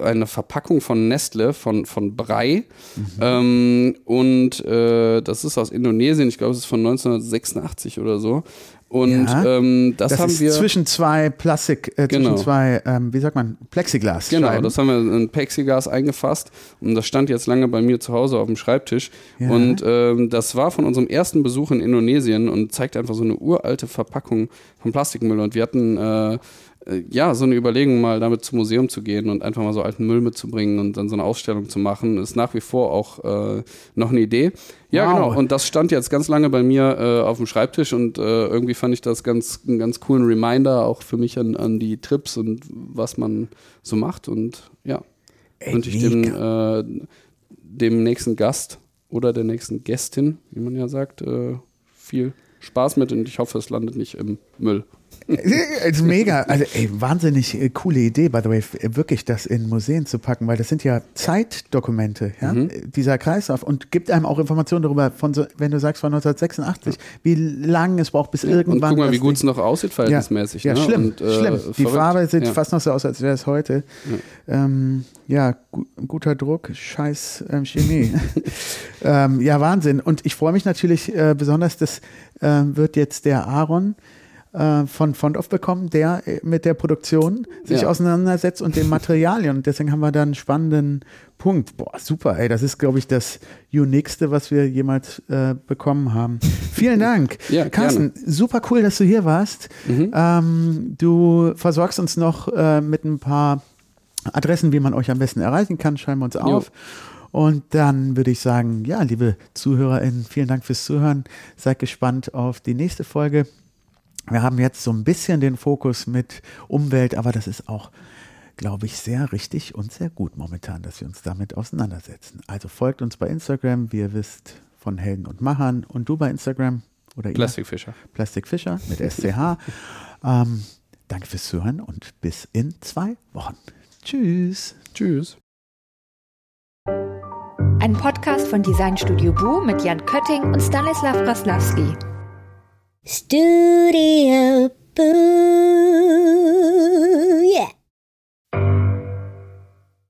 C: eine Verpackung von Nestle, von, von Brei. Mhm. Ähm, und äh, das ist aus Indonesien, ich glaube, es ist von 1986 oder so. Und ja, ähm, das, das, haben wir.
B: Zwischen zwei Plastik, äh, genau. zwischen zwei, ähm, wie sagt man, Plexiglas.
C: Genau, das haben wir in Plexiglas eingefasst und das stand jetzt lange bei mir zu Hause auf dem Schreibtisch. Ja. Und ähm, das war von unserem ersten Besuch in Indonesien und zeigt einfach so eine uralte Verpackung von Plastikmüll. Und wir hatten äh, ja, so eine Überlegung, mal damit zum Museum zu gehen und einfach mal so alten Müll mitzubringen und dann so eine Ausstellung zu machen, ist nach wie vor auch äh, noch eine Idee. Ja, wow. genau. Und das stand jetzt ganz lange bei mir äh, auf dem Schreibtisch und äh, irgendwie fand ich das ganz, einen ganz coolen Reminder auch für mich an, an die Trips und was man so macht. Und ja, wünsche ich dem, äh, dem nächsten Gast oder der nächsten Gästin, wie man ja sagt, äh, viel Spaß mit und ich hoffe, es landet nicht im Müll.
B: Mega, also ey, wahnsinnig äh, coole Idee, by the way, wirklich das in Museen zu packen, weil das sind ja Zeitdokumente, ja, mhm. dieser Kreislauf und gibt einem auch Informationen darüber, von so, wenn du sagst von 1986, ja. wie lange es braucht bis ja, irgendwann.
C: Und guck mal, wie gut es noch aussieht, verhältnismäßig.
B: Ja,
C: ne?
B: schlimm, und, äh, schlimm. Die verrückt. Farbe sieht fast noch so aus, als wäre es heute. Ja, ähm, gu guter Druck, scheiß ähm, Chemie. ähm, ja, Wahnsinn. Und ich freue mich natürlich äh, besonders, das äh, wird jetzt der Aaron äh, von Fontoff bekommen, der äh, mit der Produktion sich ja. auseinandersetzt und den Materialien. Und deswegen haben wir da einen spannenden Punkt. Boah, super, ey, das ist, glaube ich, das Uniqueste, was wir jemals äh, bekommen haben. Vielen Dank. ja, Carsten, gerne. super cool, dass du hier warst. Mhm. Ähm, du versorgst uns noch äh, mit ein paar Adressen, wie man euch am besten erreichen kann. Schreiben wir uns auf. Jo. Und dann würde ich sagen, ja, liebe ZuhörerInnen, vielen Dank fürs Zuhören. Seid gespannt auf die nächste Folge. Wir haben jetzt so ein bisschen den Fokus mit Umwelt, aber das ist auch, glaube ich, sehr richtig und sehr gut momentan, dass wir uns damit auseinandersetzen. Also folgt uns bei Instagram, wie ihr wisst, von Helden und Machern und du bei Instagram oder
C: Plastikfischer.
B: Plastikfischer mit SCH. ähm, danke fürs Zuhören und bis in zwei Wochen. Tschüss.
C: Tschüss.
E: Ein Podcast von Designstudio Bu mit Jan Kötting und Stanislav Braslawski. Studio Boo. Yeah.